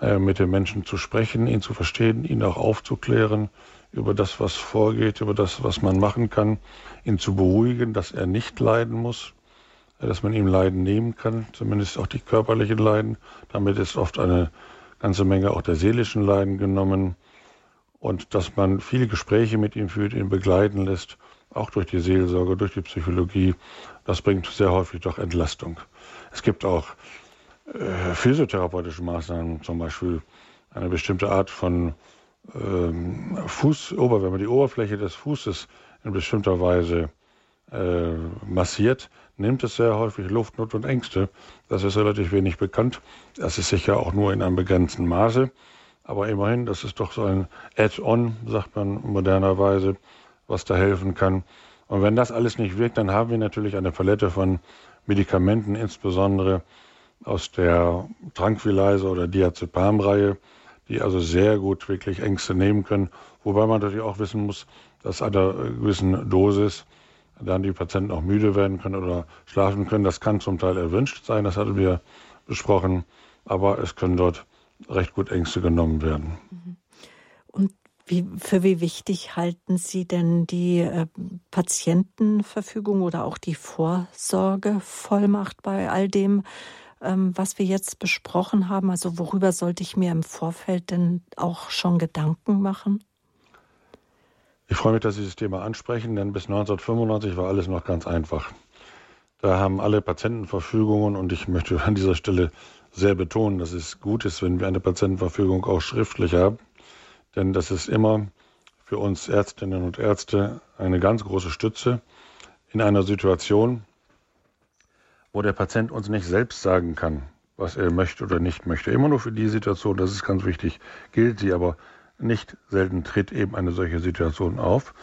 Speaker 2: äh, mit den Menschen zu sprechen, ihn zu verstehen, ihn auch aufzuklären, über das, was vorgeht, über das, was man machen kann, ihn zu beruhigen, dass er nicht leiden muss, dass man ihm Leiden nehmen kann, zumindest auch die körperlichen Leiden. Damit ist oft eine ganze Menge auch der seelischen Leiden genommen und dass man viele Gespräche mit ihm führt, ihn begleiten lässt, auch durch die Seelsorge, durch die Psychologie. Das bringt sehr häufig doch Entlastung. Es gibt auch äh, physiotherapeutische Maßnahmen, zum Beispiel eine bestimmte Art von ähm, Fuß, wenn man die Oberfläche des Fußes in bestimmter Weise äh, massiert, nimmt es sehr häufig Luftnot und Ängste. Das ist relativ wenig bekannt. Das ist sicher auch nur in einem begrenzten Maße. Aber immerhin, das ist doch so ein Add-on, sagt man modernerweise, was da helfen kann. Und wenn das alles nicht wirkt, dann haben wir natürlich eine Palette von Medikamenten, insbesondere aus der Tranquilizer oder Diazepam-Reihe, die also sehr gut wirklich Ängste nehmen können. Wobei man natürlich auch wissen muss, dass einer gewissen Dosis dann die Patienten auch müde werden können oder schlafen können. Das kann zum Teil erwünscht sein, das hatten wir besprochen, aber es können dort recht gut Ängste genommen werden.
Speaker 1: Und wie, für wie wichtig halten Sie denn die äh, Patientenverfügung oder auch die Vorsorgevollmacht bei all dem, was wir jetzt besprochen haben? Also worüber sollte ich mir im Vorfeld denn auch schon Gedanken machen?
Speaker 2: Ich freue mich, dass Sie das Thema ansprechen, denn bis 1995 war alles noch ganz einfach. Da haben alle Patientenverfügungen und ich möchte an dieser Stelle sehr betonen, dass es gut ist, wenn wir eine Patientenverfügung auch schriftlich haben. Denn das ist immer für uns Ärztinnen und Ärzte eine ganz große Stütze in einer Situation, wo der Patient uns nicht selbst sagen kann, was er möchte oder nicht möchte. Immer nur für die Situation, das ist ganz wichtig, gilt sie, aber nicht selten tritt eben eine solche Situation auf.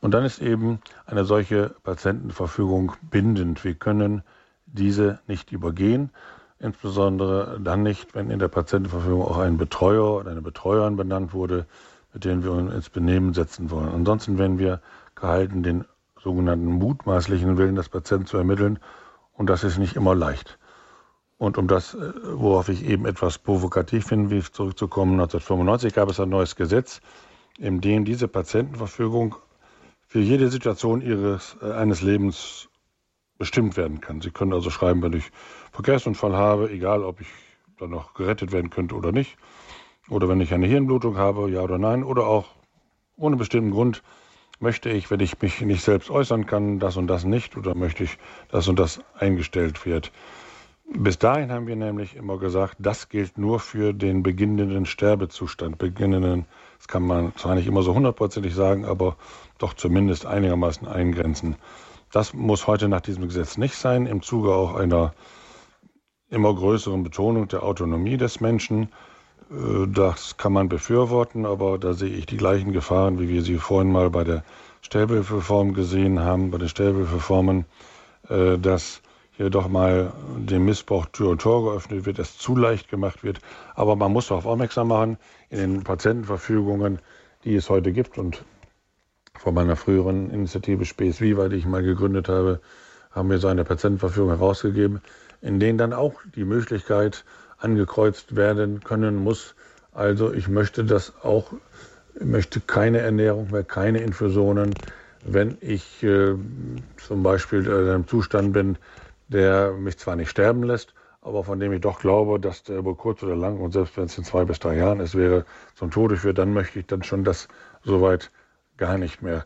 Speaker 2: Und dann ist eben eine solche Patientenverfügung bindend. Wir können diese nicht übergehen, insbesondere dann nicht, wenn in der Patientenverfügung auch ein Betreuer oder eine Betreuerin benannt wurde, mit denen wir uns ins Benehmen setzen wollen. Ansonsten werden wir gehalten, den sogenannten mutmaßlichen Willen des Patienten zu ermitteln und das ist nicht immer leicht. Und um das, äh, worauf ich eben etwas provokativ bin, wie zurückzukommen, 1995 gab es ein neues Gesetz, in dem diese Patientenverfügung für jede Situation ihres, äh, eines Lebens bestimmt werden kann. Sie können also schreiben, wenn ich Verkehrsunfall habe, egal ob ich dann noch gerettet werden könnte oder nicht, oder wenn ich eine Hirnblutung habe, ja oder nein, oder auch ohne bestimmten Grund möchte ich, wenn ich mich nicht selbst äußern kann, das und das nicht, oder möchte ich, dass und das eingestellt wird. Bis dahin haben wir nämlich immer gesagt, das gilt nur für den beginnenden Sterbezustand, beginnenden, das kann man zwar nicht immer so hundertprozentig sagen, aber doch zumindest einigermaßen eingrenzen. Das muss heute nach diesem Gesetz nicht sein, im Zuge auch einer immer größeren Betonung der Autonomie des Menschen. Äh, das kann man befürworten, aber da sehe ich die gleichen Gefahren, wie wir sie vorhin mal bei der Sterbehilfeform gesehen haben, bei den Sterbehilfeformen, äh, dass hier doch mal dem Missbrauch Tür und Tor geöffnet wird, es zu leicht gemacht wird. Aber man muss darauf aufmerksam machen, in den Patientenverfügungen, die es heute gibt und von meiner früheren Initiative Space Viva, die ich mal gegründet habe, haben wir so eine Patientenverfügung herausgegeben, in denen dann auch die Möglichkeit angekreuzt werden können muss. Also ich möchte das auch, ich möchte keine Ernährung mehr, keine Infusionen, wenn ich äh, zum Beispiel in einem Zustand bin, der mich zwar nicht sterben lässt, aber von dem ich doch glaube, dass der über kurz oder lang und selbst wenn es in zwei bis drei Jahren es wäre, zum Tode führt, dann möchte ich dann schon das soweit gar nicht mehr.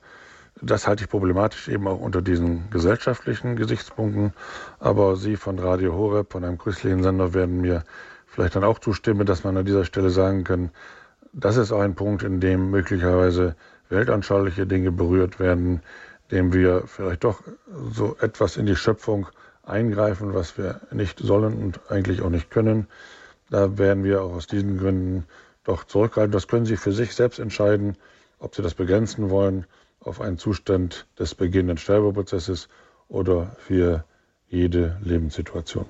Speaker 2: Das halte ich problematisch eben auch unter diesen gesellschaftlichen Gesichtspunkten. Aber Sie von Radio Horeb, von einem christlichen Sender, werden mir vielleicht dann auch zustimmen, dass man an dieser Stelle sagen kann, das ist auch ein Punkt, in dem möglicherweise weltanschauliche Dinge berührt werden, dem wir vielleicht doch so etwas in die Schöpfung eingreifen, was wir nicht sollen und eigentlich auch nicht können. Da werden wir auch aus diesen Gründen doch zurückhalten. Das können Sie für sich selbst entscheiden ob sie das begrenzen wollen auf einen Zustand des beginnenden Sterbeprozesses oder für jede Lebenssituation.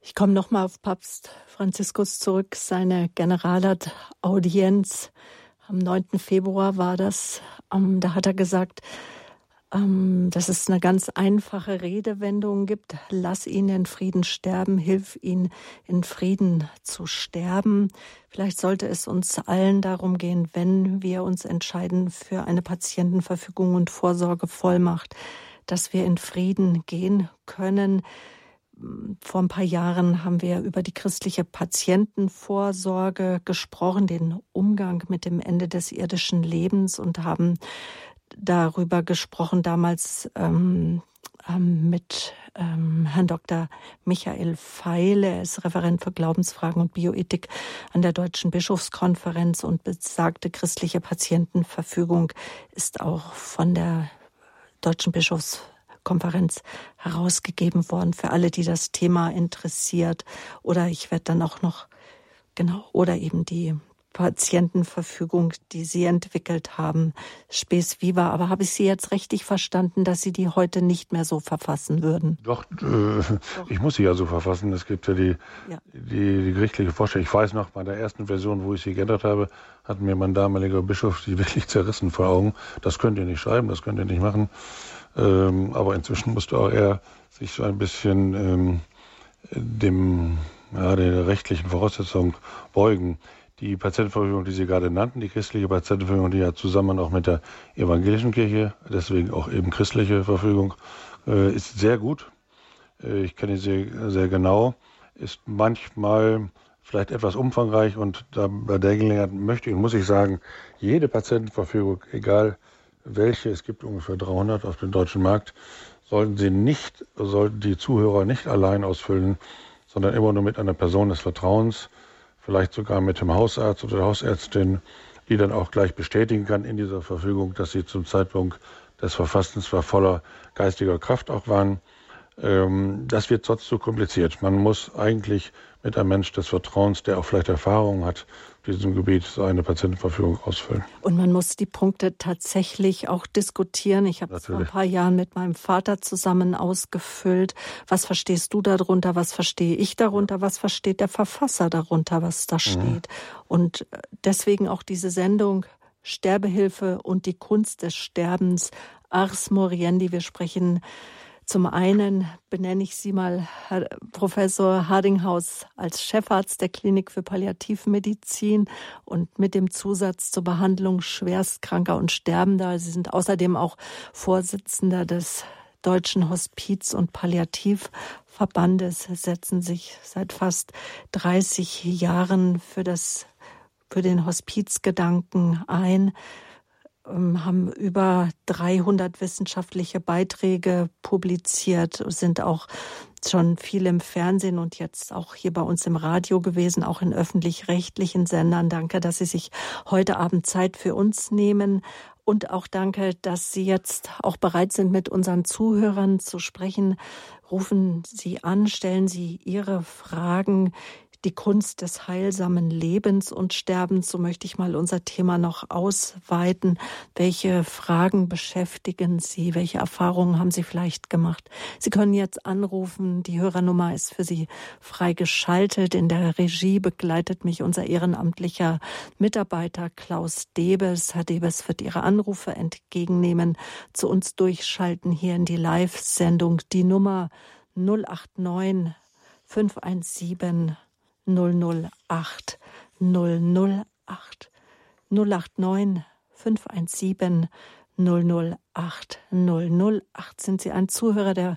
Speaker 1: Ich komme nochmal auf Papst Franziskus zurück. Seine Generalaudienz am 9. Februar war das. Da hat er gesagt, ähm, dass es eine ganz einfache Redewendung gibt. Lass ihn in Frieden sterben, hilf ihn in Frieden zu sterben. Vielleicht sollte es uns allen darum gehen, wenn wir uns entscheiden für eine Patientenverfügung und Vorsorgevollmacht, dass wir in Frieden gehen können. Vor ein paar Jahren haben wir über die christliche Patientenvorsorge gesprochen, den Umgang mit dem Ende des irdischen Lebens und haben darüber gesprochen, damals ähm, ähm, mit ähm, Herrn Dr. Michael Feile. Er ist Referent für Glaubensfragen und Bioethik an der Deutschen Bischofskonferenz und besagte christliche Patientenverfügung ist auch von der Deutschen Bischofskonferenz herausgegeben worden für alle, die das Thema interessiert. Oder ich werde dann auch noch, genau, oder eben die Patientenverfügung, die Sie entwickelt haben, Spes Viva. Aber habe ich Sie jetzt richtig verstanden, dass Sie die heute nicht mehr so verfassen würden?
Speaker 2: Doch, äh, Doch. ich muss sie ja so verfassen. Es gibt ja die, ja. die, die gerichtliche Vorstellung. Ich weiß noch, bei der ersten Version, wo ich sie geändert habe, hat mir mein damaliger Bischof die wirklich zerrissen vor Augen. Das könnt ihr nicht schreiben, das könnt ihr nicht machen. Ähm, aber inzwischen musste auch er sich so ein bisschen ähm, dem, ja, der rechtlichen Voraussetzung beugen. Die Patientenverfügung, die Sie gerade nannten, die christliche Patientenverfügung, die ja zusammen auch mit der evangelischen Kirche, deswegen auch eben christliche Verfügung, äh, ist sehr gut. Äh, ich kenne sie sehr, sehr genau, ist manchmal vielleicht etwas umfangreich und da, bei der Gelegenheit möchte und muss ich sagen, jede Patientenverfügung, egal welche, es gibt ungefähr 300 auf dem deutschen Markt, sollten sie nicht, sollten die Zuhörer nicht allein ausfüllen, sondern immer nur mit einer Person des Vertrauens, vielleicht sogar mit dem Hausarzt oder der Hausärztin, die dann auch gleich bestätigen kann in dieser Verfügung, dass sie zum Zeitpunkt des Verfassens zwar voller geistiger Kraft auch waren. Ähm, das wird sonst zu kompliziert. Man muss eigentlich mit einem Mensch des Vertrauens, der auch vielleicht Erfahrung hat, diesem Gebiet seine Patientenverfügung ausfüllen.
Speaker 1: Und man muss die Punkte tatsächlich auch diskutieren. Ich habe es vor ein paar Jahren mit meinem Vater zusammen ausgefüllt. Was verstehst du darunter? Was verstehe ich darunter? Was versteht der Verfasser darunter, was da mhm. steht? Mhm. Und äh, deswegen auch diese Sendung Sterbehilfe und die Kunst des Sterbens. Ars Moriendi. Wir sprechen zum einen benenne ich Sie mal Herr Professor Hardinghaus als Chefarzt der Klinik für Palliativmedizin und mit dem Zusatz zur Behandlung Schwerstkranker und Sterbender. Sie sind außerdem auch Vorsitzender des Deutschen Hospiz- und Palliativverbandes, setzen sich seit fast 30 Jahren für das für den Hospizgedanken ein. Ähm, haben über 300 wissenschaftliche Beiträge publiziert, sind auch schon viel im Fernsehen und jetzt auch hier bei uns im Radio gewesen, auch in öffentlich-rechtlichen Sendern. Danke, dass Sie sich heute Abend Zeit für uns nehmen. Und auch danke, dass Sie jetzt auch bereit sind, mit unseren Zuhörern zu sprechen. Rufen Sie an, stellen Sie Ihre Fragen die Kunst des heilsamen Lebens und Sterbens. So möchte ich mal unser Thema noch ausweiten. Welche Fragen beschäftigen Sie? Welche Erfahrungen haben Sie vielleicht gemacht? Sie können jetzt anrufen. Die Hörernummer ist für Sie freigeschaltet. In der Regie begleitet mich unser ehrenamtlicher Mitarbeiter Klaus Debes. Herr Debes wird Ihre Anrufe entgegennehmen, zu uns durchschalten hier in die Live-Sendung. Die Nummer 089 517 008 008 089 517 008 008 sind Sie ein Zuhörer, der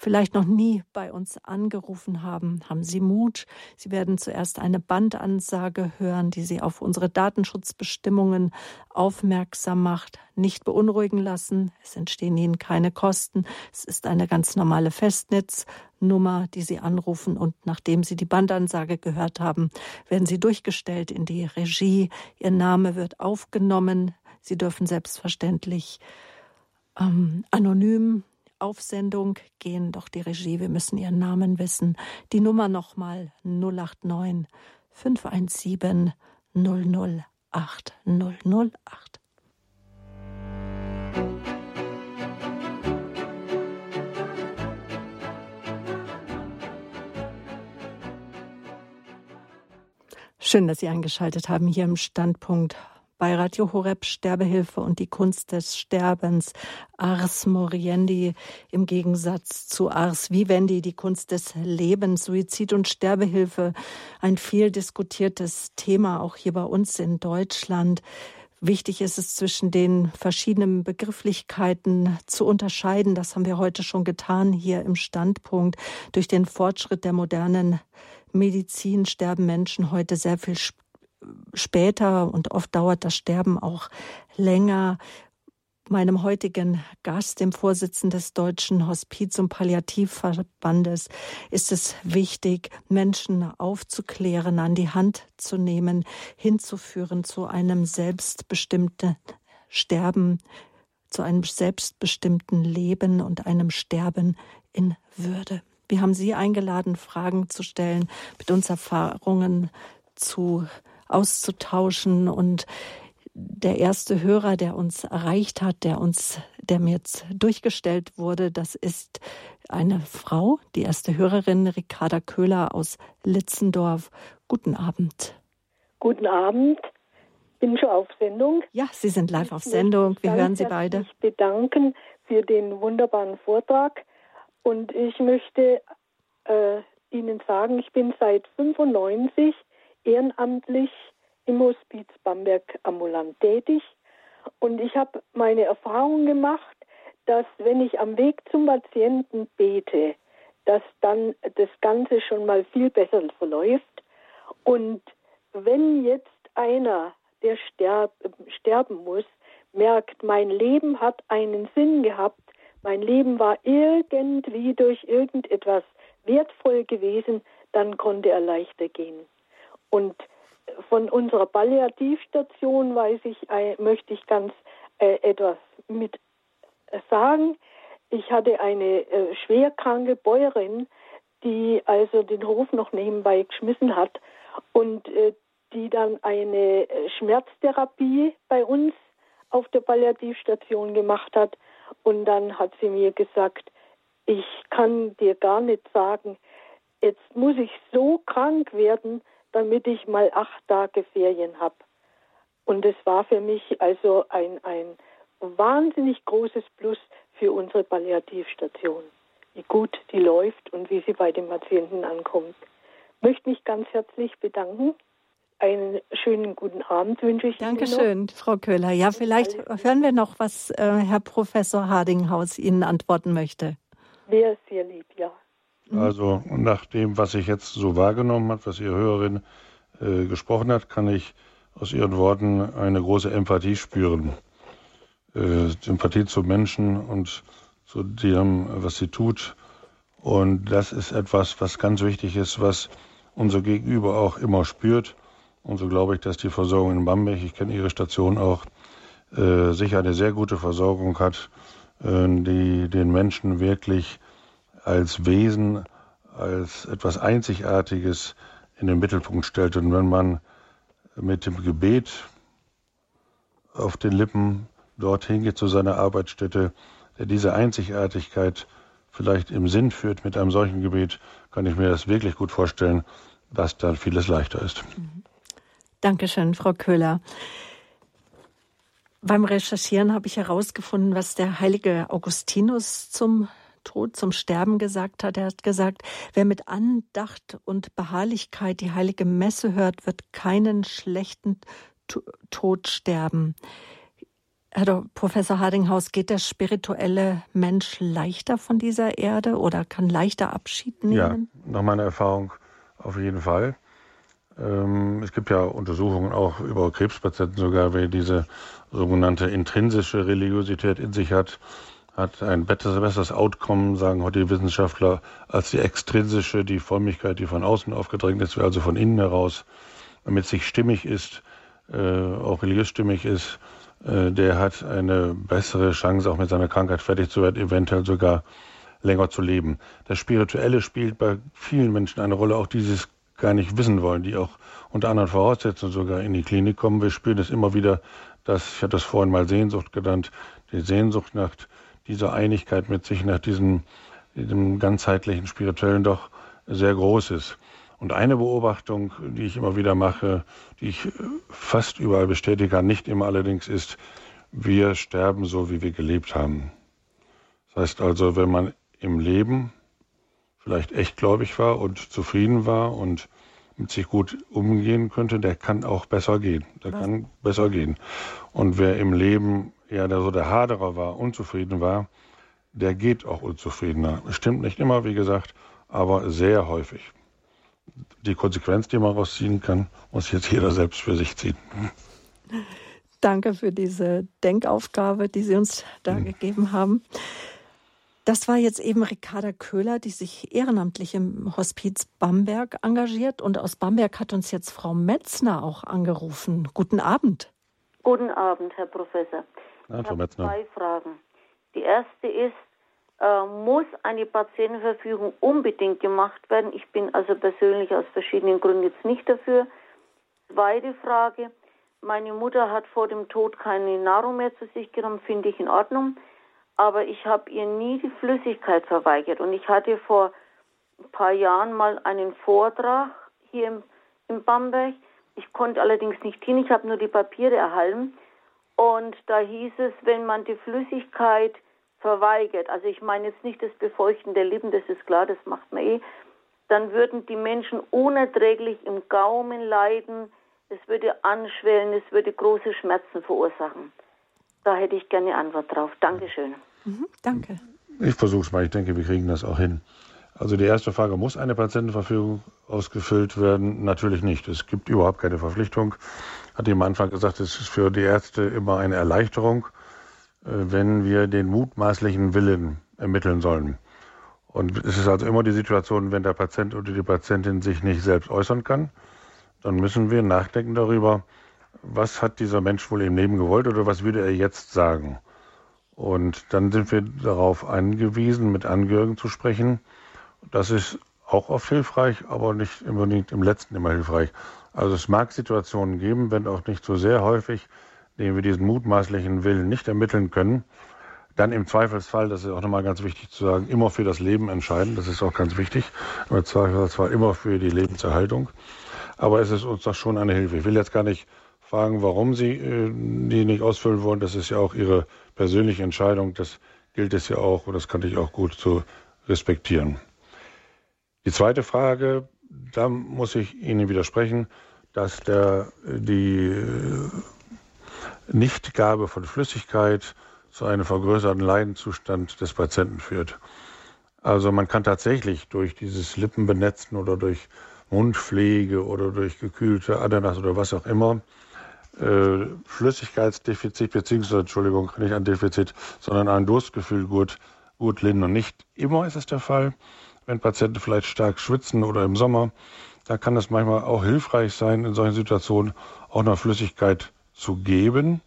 Speaker 1: vielleicht noch nie bei uns angerufen haben, haben Sie Mut. Sie werden zuerst eine Bandansage hören, die Sie auf unsere Datenschutzbestimmungen aufmerksam macht. Nicht beunruhigen lassen. Es entstehen Ihnen keine Kosten. Es ist eine ganz normale Festnetznummer, die Sie anrufen und nachdem Sie die Bandansage gehört haben, werden Sie durchgestellt in die Regie. Ihr Name wird aufgenommen. Sie dürfen selbstverständlich ähm, anonym auf Sendung gehen, doch die Regie, wir müssen ihren Namen wissen. Die Nummer nochmal 089 517 008 008. Schön, dass Sie eingeschaltet haben hier im Standpunkt bei Radio Horeb Sterbehilfe und die Kunst des Sterbens. Ars Moriendi im Gegensatz zu Ars Vivendi, die Kunst des Lebens, Suizid und Sterbehilfe. Ein viel diskutiertes Thema auch hier bei uns in Deutschland. Wichtig ist es, zwischen den verschiedenen Begrifflichkeiten zu unterscheiden. Das haben wir heute schon getan hier im Standpunkt. Durch den Fortschritt der modernen Medizin sterben Menschen heute sehr viel später und oft dauert das Sterben auch länger. Meinem heutigen Gast, dem Vorsitzenden des Deutschen Hospiz- und Palliativverbandes, ist es wichtig, Menschen aufzuklären, an die Hand zu nehmen, hinzuführen zu einem selbstbestimmten Sterben, zu einem selbstbestimmten Leben und einem Sterben in Würde. Wir haben Sie eingeladen, Fragen zu stellen, mit uns Erfahrungen zu auszutauschen. Und der erste Hörer, der uns erreicht hat, der uns, der mir jetzt durchgestellt wurde, das ist eine Frau, die erste Hörerin, Ricarda Köhler aus Litzendorf. Guten Abend.
Speaker 3: Guten Abend. Bin schon auf Sendung.
Speaker 1: Ja, Sie sind live auf Sendung. Wir hören Sie beide.
Speaker 3: Ich bedanken für den wunderbaren Vortrag und ich möchte äh, Ihnen sagen, ich bin seit 95 ehrenamtlich im Hospiz Bamberg ambulant tätig und ich habe meine Erfahrung gemacht, dass wenn ich am Weg zum Patienten bete, dass dann das Ganze schon mal viel besser verläuft. Und wenn jetzt einer, der sterb, sterben muss, merkt, mein Leben hat einen Sinn gehabt, mein Leben war irgendwie durch irgendetwas wertvoll gewesen, dann konnte er leichter gehen. Und von unserer Palliativstation weiß ich, möchte ich ganz äh, etwas mit sagen. Ich hatte eine äh, schwerkranke Bäuerin, die also den Hof noch nebenbei geschmissen hat und äh, die dann eine äh, Schmerztherapie bei uns auf der Palliativstation gemacht hat. Und dann hat sie mir gesagt, ich kann dir gar nicht sagen, jetzt muss ich so krank werden, damit ich mal acht Tage Ferien habe. Und es war für mich also ein, ein wahnsinnig großes Plus für unsere Palliativstation, wie gut die läuft und wie sie bei den Patienten ankommt. Ich möchte mich ganz herzlich bedanken. Einen schönen guten Abend wünsche ich
Speaker 1: Dankeschön,
Speaker 3: Ihnen.
Speaker 1: Dankeschön, Frau Köhler. Ja, vielleicht hören wir noch, was äh, Herr Professor Hardinghaus Ihnen antworten möchte.
Speaker 3: Wäre sehr lieb, ja.
Speaker 2: Also nach dem, was ich jetzt so wahrgenommen habe, was Ihre Hörerin äh, gesprochen hat, kann ich aus Ihren Worten eine große Empathie spüren. Äh, Sympathie zu Menschen und zu dem, was sie tut. Und das ist etwas, was ganz wichtig ist, was unser Gegenüber auch immer spürt. Und so glaube ich, dass die Versorgung in Bamberg, ich kenne Ihre Station auch, äh, sicher eine sehr gute Versorgung hat, äh, die den Menschen wirklich als Wesen, als etwas Einzigartiges in den Mittelpunkt stellt. Und wenn man mit dem Gebet auf den Lippen dorthin geht zu seiner Arbeitsstätte, der diese Einzigartigkeit vielleicht im Sinn führt mit einem solchen Gebet, kann ich mir das wirklich gut vorstellen, dass dann vieles leichter ist.
Speaker 1: Dankeschön, Frau Köhler. Beim Recherchieren habe ich herausgefunden, was der heilige Augustinus zum Tod, zum Sterben gesagt hat. Er hat gesagt, wer mit Andacht und Beharrlichkeit die heilige Messe hört, wird keinen schlechten Tod sterben. Herr Professor Hardinghaus, geht der spirituelle Mensch leichter von dieser Erde oder kann leichter Abschied nehmen?
Speaker 2: Ja, nach meiner Erfahrung auf jeden Fall. Ähm, es gibt ja Untersuchungen auch über Krebspatienten sogar, wer diese sogenannte intrinsische Religiosität in sich hat, hat ein besseres Outcome, sagen heute die Wissenschaftler, als die extrinsische, die Frömmigkeit, die von außen aufgedrängt ist, also von innen heraus, damit sich stimmig ist, äh, auch religiös stimmig ist, äh, der hat eine bessere Chance, auch mit seiner Krankheit fertig zu werden, eventuell sogar länger zu leben. Das Spirituelle spielt bei vielen Menschen eine Rolle, auch die es gar nicht wissen wollen, die auch unter anderen Voraussetzungen sogar in die Klinik kommen. Wir spüren es immer wieder, dass, ich hatte das vorhin mal Sehnsucht genannt, die Sehnsucht nach dieser Einigkeit mit sich, nach diesem, diesem ganzheitlichen Spirituellen doch sehr groß ist. Und eine Beobachtung, die ich immer wieder mache, die ich fast überall bestätigen kann, nicht immer allerdings, ist, wir sterben so, wie wir gelebt haben. Das heißt also, wenn man im Leben vielleicht echtgläubig war und zufrieden war und mit sich gut umgehen könnte, der kann auch besser gehen. Der Was? kann besser gehen. Und wer im Leben eher der, so der Haderer war, unzufrieden war, der geht auch unzufriedener. Stimmt nicht immer, wie gesagt, aber sehr häufig die Konsequenz, die man rausziehen kann, muss jetzt jeder selbst für sich ziehen.
Speaker 1: Danke für diese Denkaufgabe, die Sie uns da mhm. gegeben haben. Das war jetzt eben Ricarda Köhler, die sich ehrenamtlich im Hospiz Bamberg engagiert. Und aus Bamberg hat uns jetzt Frau Metzner auch angerufen. Guten Abend.
Speaker 4: Guten Abend, Herr Professor.
Speaker 2: Ja,
Speaker 4: ich habe zwei Fragen. Die erste ist, äh, muss eine Patientenverfügung unbedingt gemacht werden. Ich bin also persönlich aus verschiedenen Gründen jetzt nicht dafür. Zweite Frage. Meine Mutter hat vor dem Tod keine Nahrung mehr zu sich genommen, finde ich in Ordnung. Aber ich habe ihr nie die Flüssigkeit verweigert. Und ich hatte vor ein paar Jahren mal einen Vortrag hier im, in Bamberg. Ich konnte allerdings nicht hin, ich habe nur die Papiere erhalten. Und da hieß es, wenn man die Flüssigkeit verweigert, also ich meine jetzt nicht das Befeuchten der Lippen, das ist klar, das macht man eh, dann würden die Menschen unerträglich im Gaumen leiden, es würde anschwellen, es würde große Schmerzen verursachen. Da hätte ich gerne Antwort drauf. Dankeschön.
Speaker 1: Mhm, danke.
Speaker 2: Ich versuche es mal, ich denke, wir kriegen das auch hin. Also die erste Frage, muss eine Patientenverfügung ausgefüllt werden? Natürlich nicht. Es gibt überhaupt keine Verpflichtung. Hat am Anfang gesagt, es ist für die Ärzte immer eine Erleichterung, äh, wenn wir den mutmaßlichen Willen ermitteln sollen. Und es ist also immer die Situation, wenn der Patient oder die Patientin sich nicht selbst äußern kann, dann müssen wir nachdenken darüber, was hat dieser Mensch wohl im Leben gewollt oder was würde er jetzt sagen. Und dann sind wir darauf angewiesen, mit Angehörigen zu sprechen. Das ist auch oft hilfreich, aber nicht unbedingt im letzten immer hilfreich. Also es mag Situationen geben, wenn auch nicht so sehr häufig, denen wir diesen mutmaßlichen Willen nicht ermitteln können. Dann im Zweifelsfall, das ist auch nochmal ganz wichtig zu sagen, immer für das Leben entscheiden. Das ist auch ganz wichtig. Im Zweifelsfall immer für die Lebenserhaltung. Aber es ist uns doch schon eine Hilfe. Ich will jetzt gar nicht fragen, warum Sie äh, die nicht ausfüllen wollen. Das ist ja auch Ihre persönliche Entscheidung. Das gilt es ja auch und das kann ich auch gut zu respektieren. Die zweite Frage, da muss ich Ihnen widersprechen, dass der, die äh, Nichtgabe von Flüssigkeit zu einem vergrößerten Leidenzustand des Patienten führt. Also man kann tatsächlich durch dieses Lippenbenetzen oder durch Mundpflege oder durch gekühlte Ananas oder was auch immer äh, Flüssigkeitsdefizit, beziehungsweise, Entschuldigung, nicht ein Defizit, sondern ein Durstgefühl gut, gut lindern. Nicht immer ist es der Fall, wenn Patienten vielleicht stark schwitzen oder im Sommer, da kann es manchmal auch hilfreich sein, in solchen Situationen auch noch Flüssigkeit zu geben,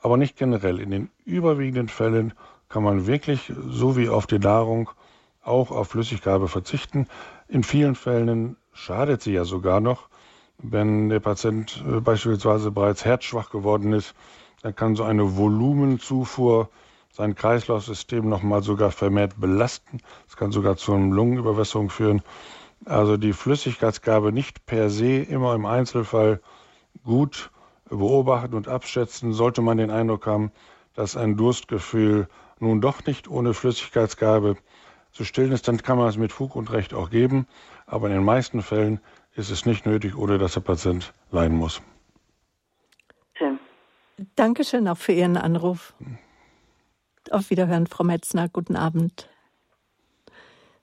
Speaker 2: aber nicht generell. In den überwiegenden Fällen kann man wirklich, so wie auf die Nahrung, auch auf Flüssiggabe verzichten. In vielen Fällen schadet sie ja sogar noch. Wenn der Patient äh, beispielsweise bereits herzschwach geworden ist, dann kann so eine Volumenzufuhr sein Kreislaufsystem nochmal sogar vermehrt belasten. Es kann sogar zu einer Lungenüberwässerung führen. Also die Flüssigkeitsgabe nicht per se immer im Einzelfall gut beobachten und abschätzen. Sollte man den Eindruck haben, dass ein Durstgefühl nun doch nicht ohne Flüssigkeitsgabe zu stillen ist, dann kann man es mit Fug und Recht auch geben. Aber in den meisten Fällen ist es nicht nötig, ohne dass der Patient leiden muss.
Speaker 1: Schön. Dankeschön auch für Ihren Anruf. Auf Wiederhören, Frau Metzner. Guten Abend.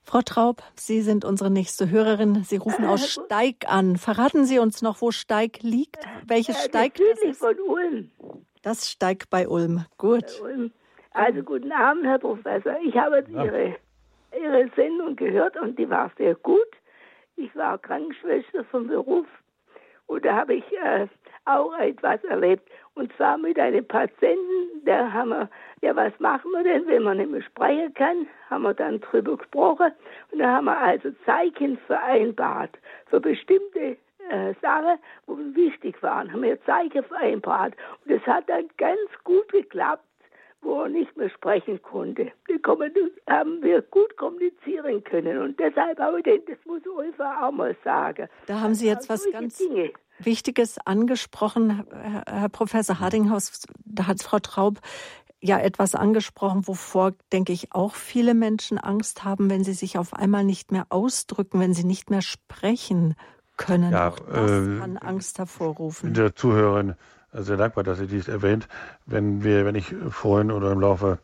Speaker 1: Frau Traub, Sie sind unsere nächste Hörerin. Sie rufen aus Steig an. Verraten Sie uns noch, wo Steig liegt? Welches
Speaker 5: ja,
Speaker 1: Steig
Speaker 5: das ist? von Ulm.
Speaker 1: Das Steig bei Ulm. Gut.
Speaker 5: Bei Ulm. Also guten Abend, Herr Professor. Ich habe ja. Ihre, Ihre Sendung gehört und die war sehr gut. Ich war Krankenschwester vom Beruf und da habe ich äh, auch etwas erlebt. Und zwar mit einem Patienten, da haben wir, ja, was machen wir denn, wenn man nicht mehr sprechen kann? Haben wir dann drüber gesprochen. Und da haben wir also Zeichen vereinbart für bestimmte äh, Sachen, wo wichtig waren. Haben wir Zeichen vereinbart. Und das hat dann ganz gut geklappt wo er nicht mehr sprechen konnte. Die haben wir gut kommunizieren können. Und deshalb habe ich gedacht, das muss Ulfa auch mal sagen.
Speaker 1: Da haben Sie jetzt was ganz Dinge. Wichtiges angesprochen, Herr Professor Hardinghaus. Da hat Frau Traub ja etwas angesprochen, wovor, denke ich, auch viele Menschen Angst haben, wenn sie sich auf einmal nicht mehr ausdrücken, wenn sie nicht mehr sprechen können. Ja, auch das äh, kann Angst hervorrufen.
Speaker 2: Der Zuhörerin sehr dankbar, dass Sie dies erwähnt. Wenn wir, wenn ich vorhin oder im Laufe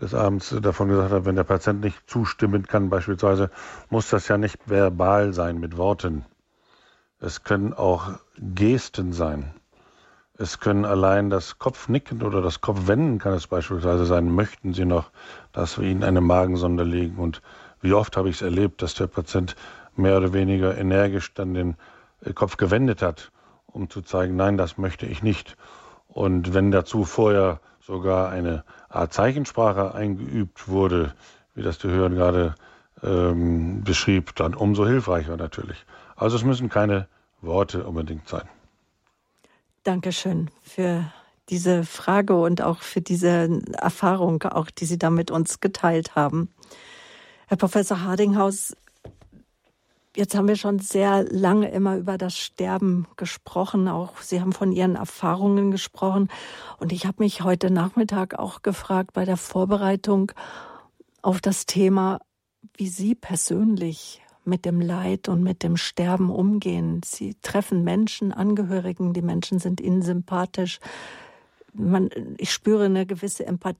Speaker 2: des Abends davon gesagt habe, wenn der Patient nicht zustimmen kann, beispielsweise, muss das ja nicht verbal sein mit Worten. Es können auch Gesten sein. Es können allein das Kopfnicken oder das Kopfwenden kann es beispielsweise sein. Möchten Sie noch, dass wir Ihnen eine Magensonde legen? Und wie oft habe ich es erlebt, dass der Patient mehr oder weniger energisch dann den Kopf gewendet hat um zu zeigen, nein, das möchte ich nicht. Und wenn dazu vorher sogar eine Art Zeichensprache eingeübt wurde, wie das der Hörer gerade ähm, beschrieb, dann umso hilfreicher natürlich. Also es müssen keine Worte unbedingt sein.
Speaker 1: Dankeschön für diese Frage und auch für diese Erfahrung, auch die Sie da mit uns geteilt haben. Herr Professor Hardinghaus, jetzt haben wir schon sehr lange immer über das Sterben gesprochen. Auch Sie haben von Ihren Erfahrungen gesprochen. Und ich habe mich heute Nachmittag auch gefragt bei der Vorbereitung auf das Thema, wie Sie persönlich mit dem Leid und mit dem Sterben umgehen. Sie treffen Menschen, Angehörigen, die Menschen sind ihnen sympathisch. Man, ich spüre eine gewisse Empathie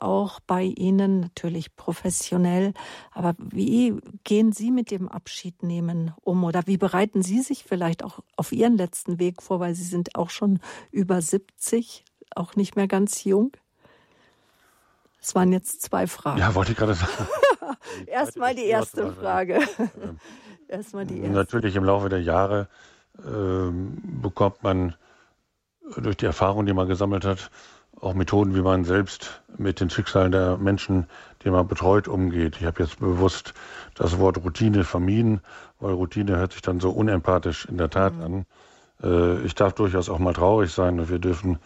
Speaker 1: auch bei Ihnen, natürlich professionell. Aber wie gehen Sie mit dem Abschiednehmen um? Oder wie bereiten Sie sich vielleicht auch auf Ihren letzten Weg vor? Weil Sie sind auch schon über 70, auch nicht mehr ganz jung. Es waren jetzt zwei Fragen.
Speaker 2: Ja, wollte ich gerade sagen.
Speaker 1: Erstmal die erste Frage.
Speaker 2: Erstmal die erste. Natürlich im Laufe der Jahre äh, bekommt man durch die Erfahrung, die man gesammelt hat, auch Methoden, wie man selbst mit den Schicksalen der Menschen, die man betreut, umgeht. Ich habe jetzt bewusst das Wort Routine vermieden, weil Routine hört sich dann so unempathisch in der Tat mhm. an. Äh, ich darf durchaus auch mal traurig sein und wir dürfen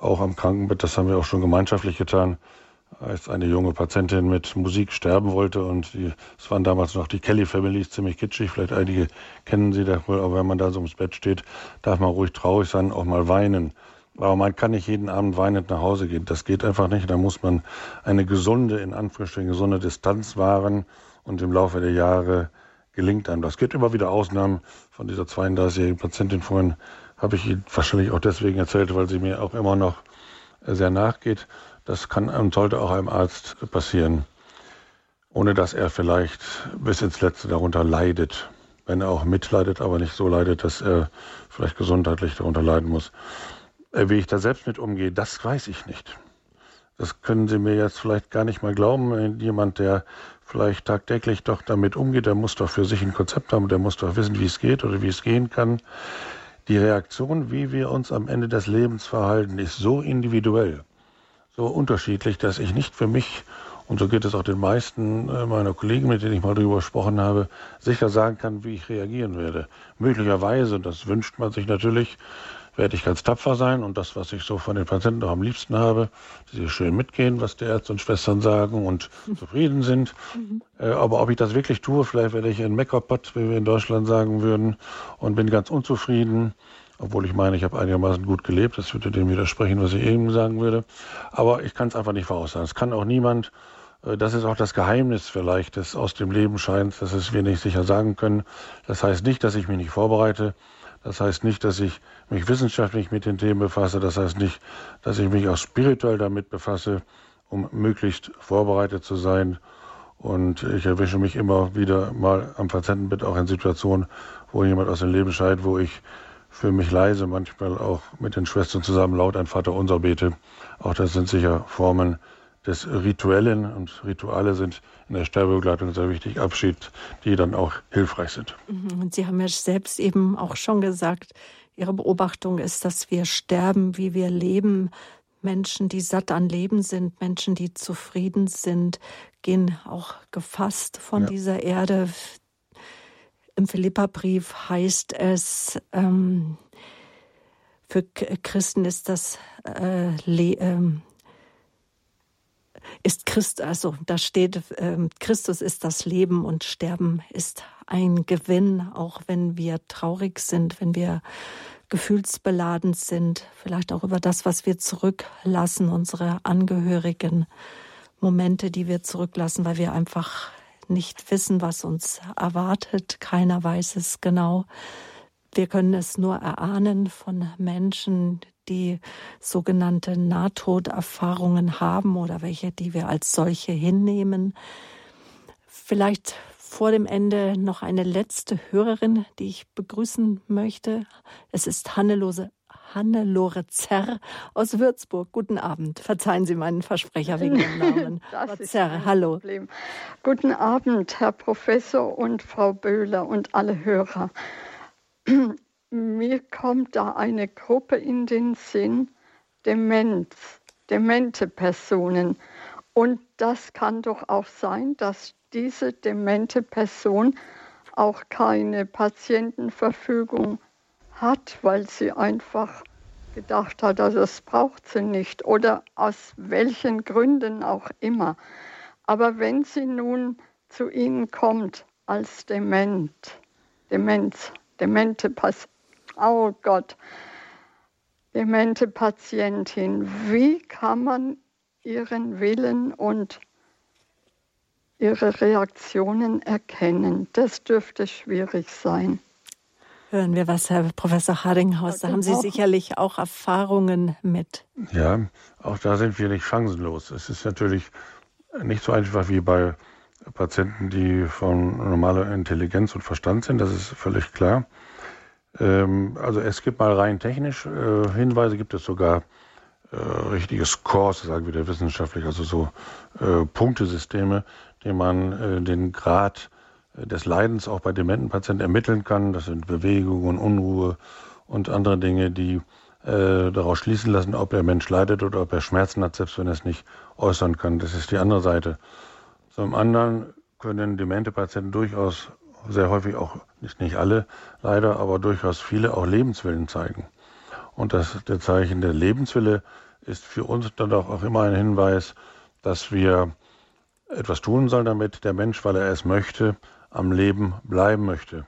Speaker 2: auch am Krankenbett, das haben wir auch schon gemeinschaftlich getan, als eine junge Patientin mit Musik sterben wollte und es waren damals noch die Kelly Families, ziemlich kitschig, vielleicht einige kennen sie da wohl, aber wenn man da so ums Bett steht, darf man ruhig traurig sein, auch mal weinen. Aber man kann nicht jeden Abend weinend nach Hause gehen. Das geht einfach nicht. Da muss man eine gesunde, in Anführungsstrichen gesunde Distanz wahren und im Laufe der Jahre gelingt einem. Das gibt immer wieder Ausnahmen. Von dieser 32-jährigen Patientin vorhin habe ich Ihnen wahrscheinlich auch deswegen erzählt, weil sie mir auch immer noch sehr nachgeht. Das kann und sollte auch einem Arzt passieren, ohne dass er vielleicht bis ins Letzte darunter leidet. Wenn er auch mitleidet, aber nicht so leidet, dass er vielleicht gesundheitlich darunter leiden muss. Äh, wie ich da selbst mit umgehe, das weiß ich nicht. Das können Sie mir jetzt vielleicht gar nicht mal glauben. Jemand, der vielleicht tagtäglich doch damit umgeht, der muss doch für sich ein Konzept haben, der muss doch wissen, wie es geht oder wie es gehen kann. Die Reaktion, wie wir uns am Ende des Lebens verhalten, ist so individuell so unterschiedlich, dass ich nicht für mich, und so geht es auch den meisten äh, meiner Kollegen, mit denen ich mal darüber gesprochen habe, sicher sagen kann, wie ich reagieren werde. Möglicherweise, das wünscht man sich natürlich, werde ich ganz tapfer sein und das, was ich so von den Patienten auch am liebsten habe, dass sie schön mitgehen, was die Ärzte und Schwestern sagen und zufrieden sind. Mhm. Äh, aber ob ich das wirklich tue, vielleicht werde ich ein Meckerpot, wie wir in Deutschland sagen würden, und bin ganz unzufrieden obwohl ich meine, ich habe einigermaßen gut gelebt. Das würde dem widersprechen, was ich eben sagen würde. Aber ich kann es einfach nicht voraussagen. Es kann auch niemand. Äh, das ist auch das Geheimnis vielleicht des aus dem Leben scheint, dass es wir nicht sicher sagen können. Das heißt nicht, dass ich mich nicht vorbereite. Das heißt nicht, dass ich mich wissenschaftlich mit den Themen befasse. Das heißt nicht, dass ich mich auch spirituell damit befasse, um möglichst vorbereitet zu sein. Und ich erwische mich immer wieder mal am Patientenbett auch in Situationen, wo jemand aus dem Leben scheidet, wo ich für mich leise, manchmal auch mit den Schwestern zusammen laut ein Vater unser bete. Auch das sind sicher Formen des Rituellen und Rituale sind in der Sterbebegleitung sehr wichtig, Abschied, die dann auch hilfreich sind.
Speaker 1: Mhm. Und Sie haben ja selbst eben auch schon gesagt, Ihre Beobachtung ist, dass wir sterben, wie wir leben. Menschen, die satt an Leben sind, Menschen, die zufrieden sind, gehen auch gefasst von ja. dieser Erde. Im Philipperbrief heißt es, ähm, für Christen ist das äh, ähm, ist Christ, also da steht, ähm, Christus ist das Leben und Sterben ist ein Gewinn, auch wenn wir traurig sind, wenn wir gefühlsbeladen sind, vielleicht auch über das, was wir zurücklassen, unsere Angehörigen, Momente, die wir zurücklassen, weil wir einfach nicht wissen, was uns erwartet. Keiner weiß es genau. Wir können es nur erahnen von Menschen, die sogenannte Nahtoderfahrungen haben oder welche, die wir als solche hinnehmen. Vielleicht vor dem Ende noch eine letzte Hörerin, die ich begrüßen möchte. Es ist Hannelose Hannelore Zerr aus Würzburg. Guten Abend. Verzeihen Sie meinen Versprecher wegen dem Namen.
Speaker 6: das Zerr, hallo. Problem. Guten Abend, Herr Professor und Frau Böhler und alle Hörer. Mir kommt da eine Gruppe in den Sinn, Demenz, demente Personen. Und das kann doch auch sein, dass diese demente Person auch keine Patientenverfügung hat, weil sie einfach gedacht hat, also es braucht sie nicht oder aus welchen Gründen auch immer. Aber wenn sie nun zu Ihnen kommt als Dement, Demenz, demente Patientin, oh Gott, demente Patientin, wie kann man ihren Willen und ihre Reaktionen erkennen? Das dürfte schwierig sein.
Speaker 1: Hören wir was, Herr Professor Hardinghaus. Da haben Sie sicherlich auch Erfahrungen mit.
Speaker 2: Ja, auch da sind wir nicht chancenlos. Es ist natürlich nicht so einfach wie bei Patienten, die von normaler Intelligenz und Verstand sind. Das ist völlig klar. Ähm, also es gibt mal rein technisch äh, Hinweise, gibt es sogar äh, richtige Scores, sagen wir der wissenschaftlich, also so äh, Punktesysteme, die man den Grad des Leidens auch bei dementen Patienten ermitteln kann. Das sind Bewegungen, Unruhe und andere Dinge, die äh, daraus schließen lassen, ob der Mensch leidet oder ob er Schmerzen hat, selbst wenn er es nicht äußern kann. Das ist die andere Seite. Zum anderen können demente Patienten durchaus sehr häufig auch, nicht, nicht alle leider, aber durchaus viele auch Lebenswillen zeigen. Und das, der Zeichen der Lebenswille ist für uns dann auch immer ein Hinweis, dass wir etwas tun sollen, damit der Mensch, weil er es möchte, am Leben bleiben möchte.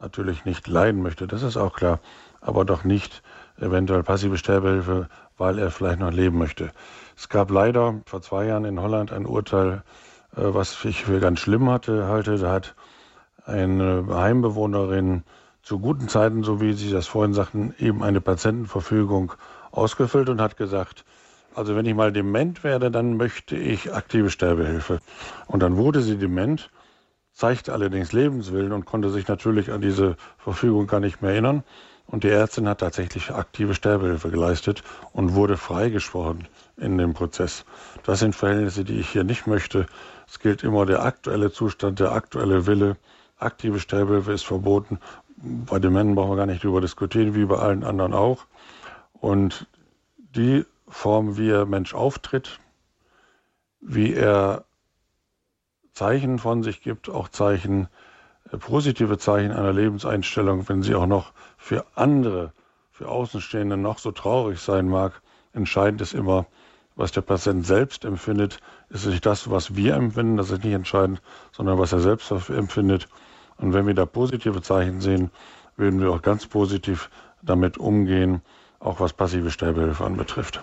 Speaker 2: Natürlich nicht leiden möchte, das ist auch klar, aber doch nicht eventuell passive Sterbehilfe, weil er vielleicht noch leben möchte. Es gab leider vor zwei Jahren in Holland ein Urteil, äh, was ich für ganz schlimm hatte, halte. Da hat eine Heimbewohnerin zu guten Zeiten, so wie Sie das vorhin sagten, eben eine Patientenverfügung ausgefüllt und hat gesagt, also wenn ich mal dement werde, dann möchte ich aktive Sterbehilfe. Und dann wurde sie dement zeigte allerdings Lebenswillen und konnte sich natürlich an diese Verfügung gar nicht mehr erinnern. Und die Ärztin hat tatsächlich aktive Sterbehilfe geleistet und wurde freigesprochen in dem Prozess. Das sind Verhältnisse, die ich hier nicht möchte. Es gilt immer der aktuelle Zustand, der aktuelle Wille. Aktive Sterbehilfe ist verboten. Bei den Männern brauchen wir gar nicht darüber diskutieren, wie bei allen anderen auch. Und die Form, wie er Mensch auftritt, wie er Zeichen von sich gibt, auch Zeichen, äh, positive Zeichen einer Lebenseinstellung, wenn sie auch noch für andere, für Außenstehende noch so traurig sein mag. Entscheidend ist immer, was der Patient selbst empfindet. Ist nicht das, was wir empfinden, das ist nicht entscheidend, sondern was er selbst empfindet. Und wenn wir da positive Zeichen sehen, würden wir auch ganz positiv damit umgehen, auch was passive Sterbehilfe anbetrifft.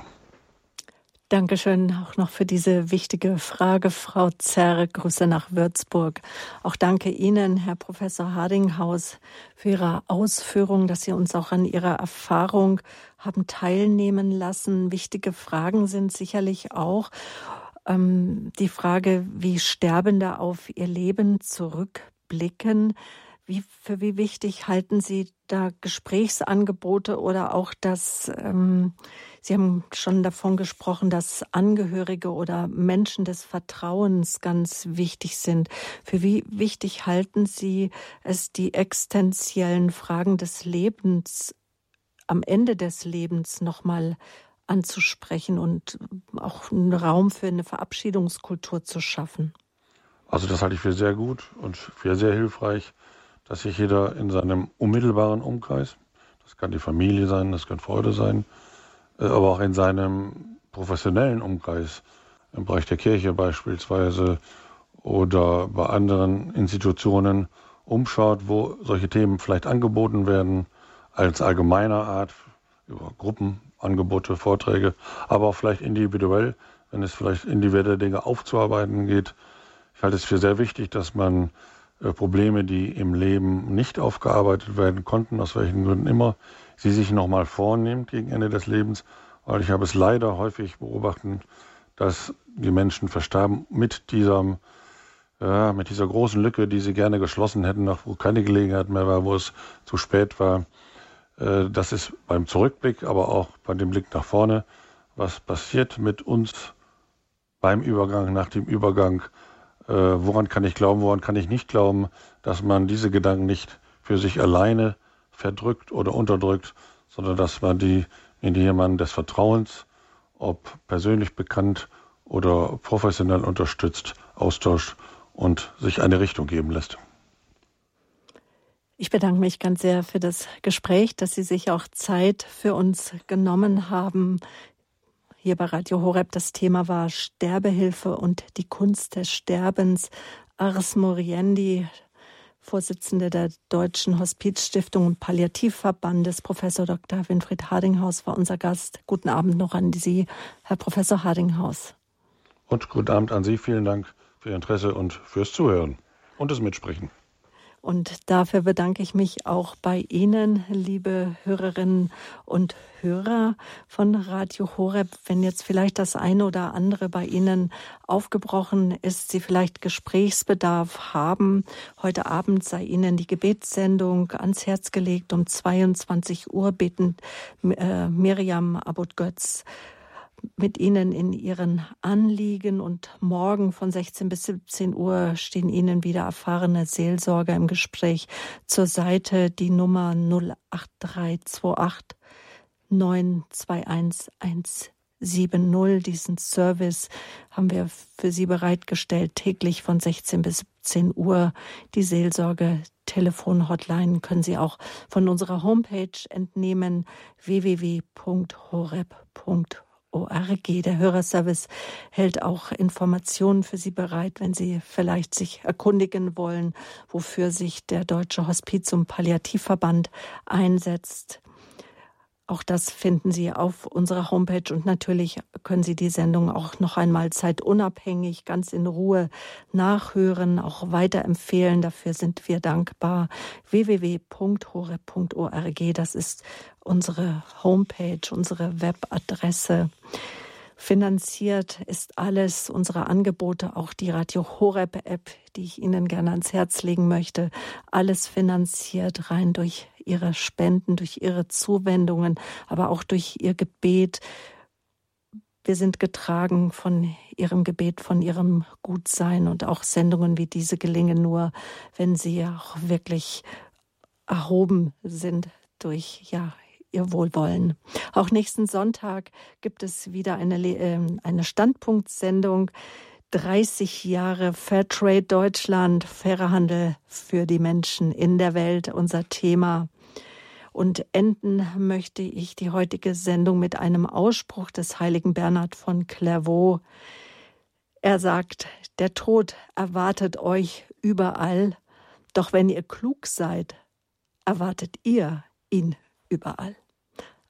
Speaker 1: Dankeschön auch noch für diese wichtige Frage, Frau Zerr. Grüße nach Würzburg. Auch danke Ihnen, Herr Professor Hardinghaus, für Ihre Ausführungen, dass Sie uns auch an Ihrer Erfahrung haben teilnehmen lassen. Wichtige Fragen sind sicherlich auch ähm, die Frage, wie Sterbende auf ihr Leben zurückblicken. Wie, für wie wichtig halten Sie da Gesprächsangebote oder auch das, ähm, Sie haben schon davon gesprochen, dass Angehörige oder Menschen des Vertrauens ganz wichtig sind. Für wie wichtig halten Sie es, die existenziellen Fragen des Lebens am Ende des Lebens nochmal anzusprechen und auch einen Raum für eine Verabschiedungskultur zu schaffen?
Speaker 2: Also das halte ich für sehr gut und für sehr hilfreich dass sich jeder in seinem unmittelbaren Umkreis, das kann die Familie sein, das kann Freude sein, äh, aber auch in seinem professionellen Umkreis, im Bereich der Kirche beispielsweise oder bei anderen Institutionen umschaut, wo solche Themen vielleicht angeboten werden, als allgemeiner Art, über Gruppenangebote, Vorträge, aber auch vielleicht individuell, wenn es vielleicht individuelle Dinge aufzuarbeiten geht. Halte es für sehr wichtig, dass man äh, Probleme, die im Leben nicht aufgearbeitet werden konnten, aus welchen Gründen immer, sie sich nochmal vornimmt gegen Ende des Lebens, weil ich habe es leider häufig beobachtet, dass die Menschen verstarben mit diesem ja, mit dieser großen Lücke, die sie gerne geschlossen hätten, wo keine Gelegenheit mehr war, wo es zu spät war. Äh, das ist beim Zurückblick, aber auch bei dem Blick nach vorne, was passiert mit uns beim Übergang, nach dem Übergang woran kann ich glauben, woran kann ich nicht glauben, dass man diese Gedanken nicht für sich alleine verdrückt oder unterdrückt, sondern dass man die in jemanden des Vertrauens, ob persönlich bekannt oder professionell unterstützt, austauscht und sich eine Richtung geben lässt.
Speaker 1: Ich bedanke mich ganz sehr für das Gespräch, dass Sie sich auch Zeit für uns genommen haben. Hier bei Radio Horeb das Thema war Sterbehilfe und die Kunst des Sterbens. Ars Moriendi, Vorsitzende der Deutschen Hospizstiftung und Palliativverbandes, Professor Dr. Winfried Hardinghaus, war unser Gast. Guten Abend noch an Sie, Herr Professor Hardinghaus.
Speaker 2: Und guten Abend an Sie. Vielen Dank für Ihr Interesse und fürs Zuhören und das Mitsprechen.
Speaker 1: Und dafür bedanke ich mich auch bei Ihnen, liebe Hörerinnen und Hörer von Radio Horeb. Wenn jetzt vielleicht das eine oder andere bei Ihnen aufgebrochen ist, Sie vielleicht Gesprächsbedarf haben, heute Abend sei Ihnen die Gebetssendung ans Herz gelegt. Um 22 Uhr beten äh, Miriam Abut-Götz mit Ihnen in Ihren Anliegen und morgen von 16 bis 17 Uhr stehen Ihnen wieder erfahrene Seelsorger im Gespräch zur Seite. Die Nummer 08328 921 170. Diesen Service haben wir für Sie bereitgestellt, täglich von 16 bis 17 Uhr. Die Seelsorge Telefonhotline können Sie auch von unserer Homepage entnehmen www.horeb.org. ORG. Der Hörerservice hält auch Informationen für Sie bereit, wenn Sie vielleicht sich erkundigen wollen, wofür sich der Deutsche Hospiz- und Palliativverband einsetzt. Auch das finden Sie auf unserer Homepage und natürlich können Sie die Sendung auch noch einmal zeitunabhängig, ganz in Ruhe nachhören, auch weiterempfehlen. Dafür sind wir dankbar. www.hore.org, das ist unsere Homepage, unsere Webadresse. Finanziert ist alles, unsere Angebote, auch die Radio Horeb App, die ich Ihnen gerne ans Herz legen möchte. Alles finanziert rein durch Ihre Spenden, durch Ihre Zuwendungen, aber auch durch Ihr Gebet. Wir sind getragen von Ihrem Gebet, von Ihrem Gutsein und auch Sendungen wie diese gelingen nur, wenn Sie auch wirklich erhoben sind durch ja ihr Wohlwollen. Auch nächsten Sonntag gibt es wieder eine, äh, eine Standpunktsendung. 30 Jahre Fairtrade Deutschland, fairer Handel für die Menschen in der Welt, unser Thema. Und enden möchte ich die heutige Sendung mit einem Ausspruch des heiligen Bernhard von Clairvaux. Er sagt, der Tod erwartet euch überall, doch wenn ihr klug seid, erwartet ihr ihn überall.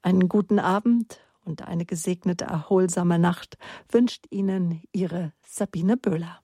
Speaker 1: Einen guten Abend und eine gesegnete, erholsame Nacht wünscht Ihnen Ihre Sabine Böhler.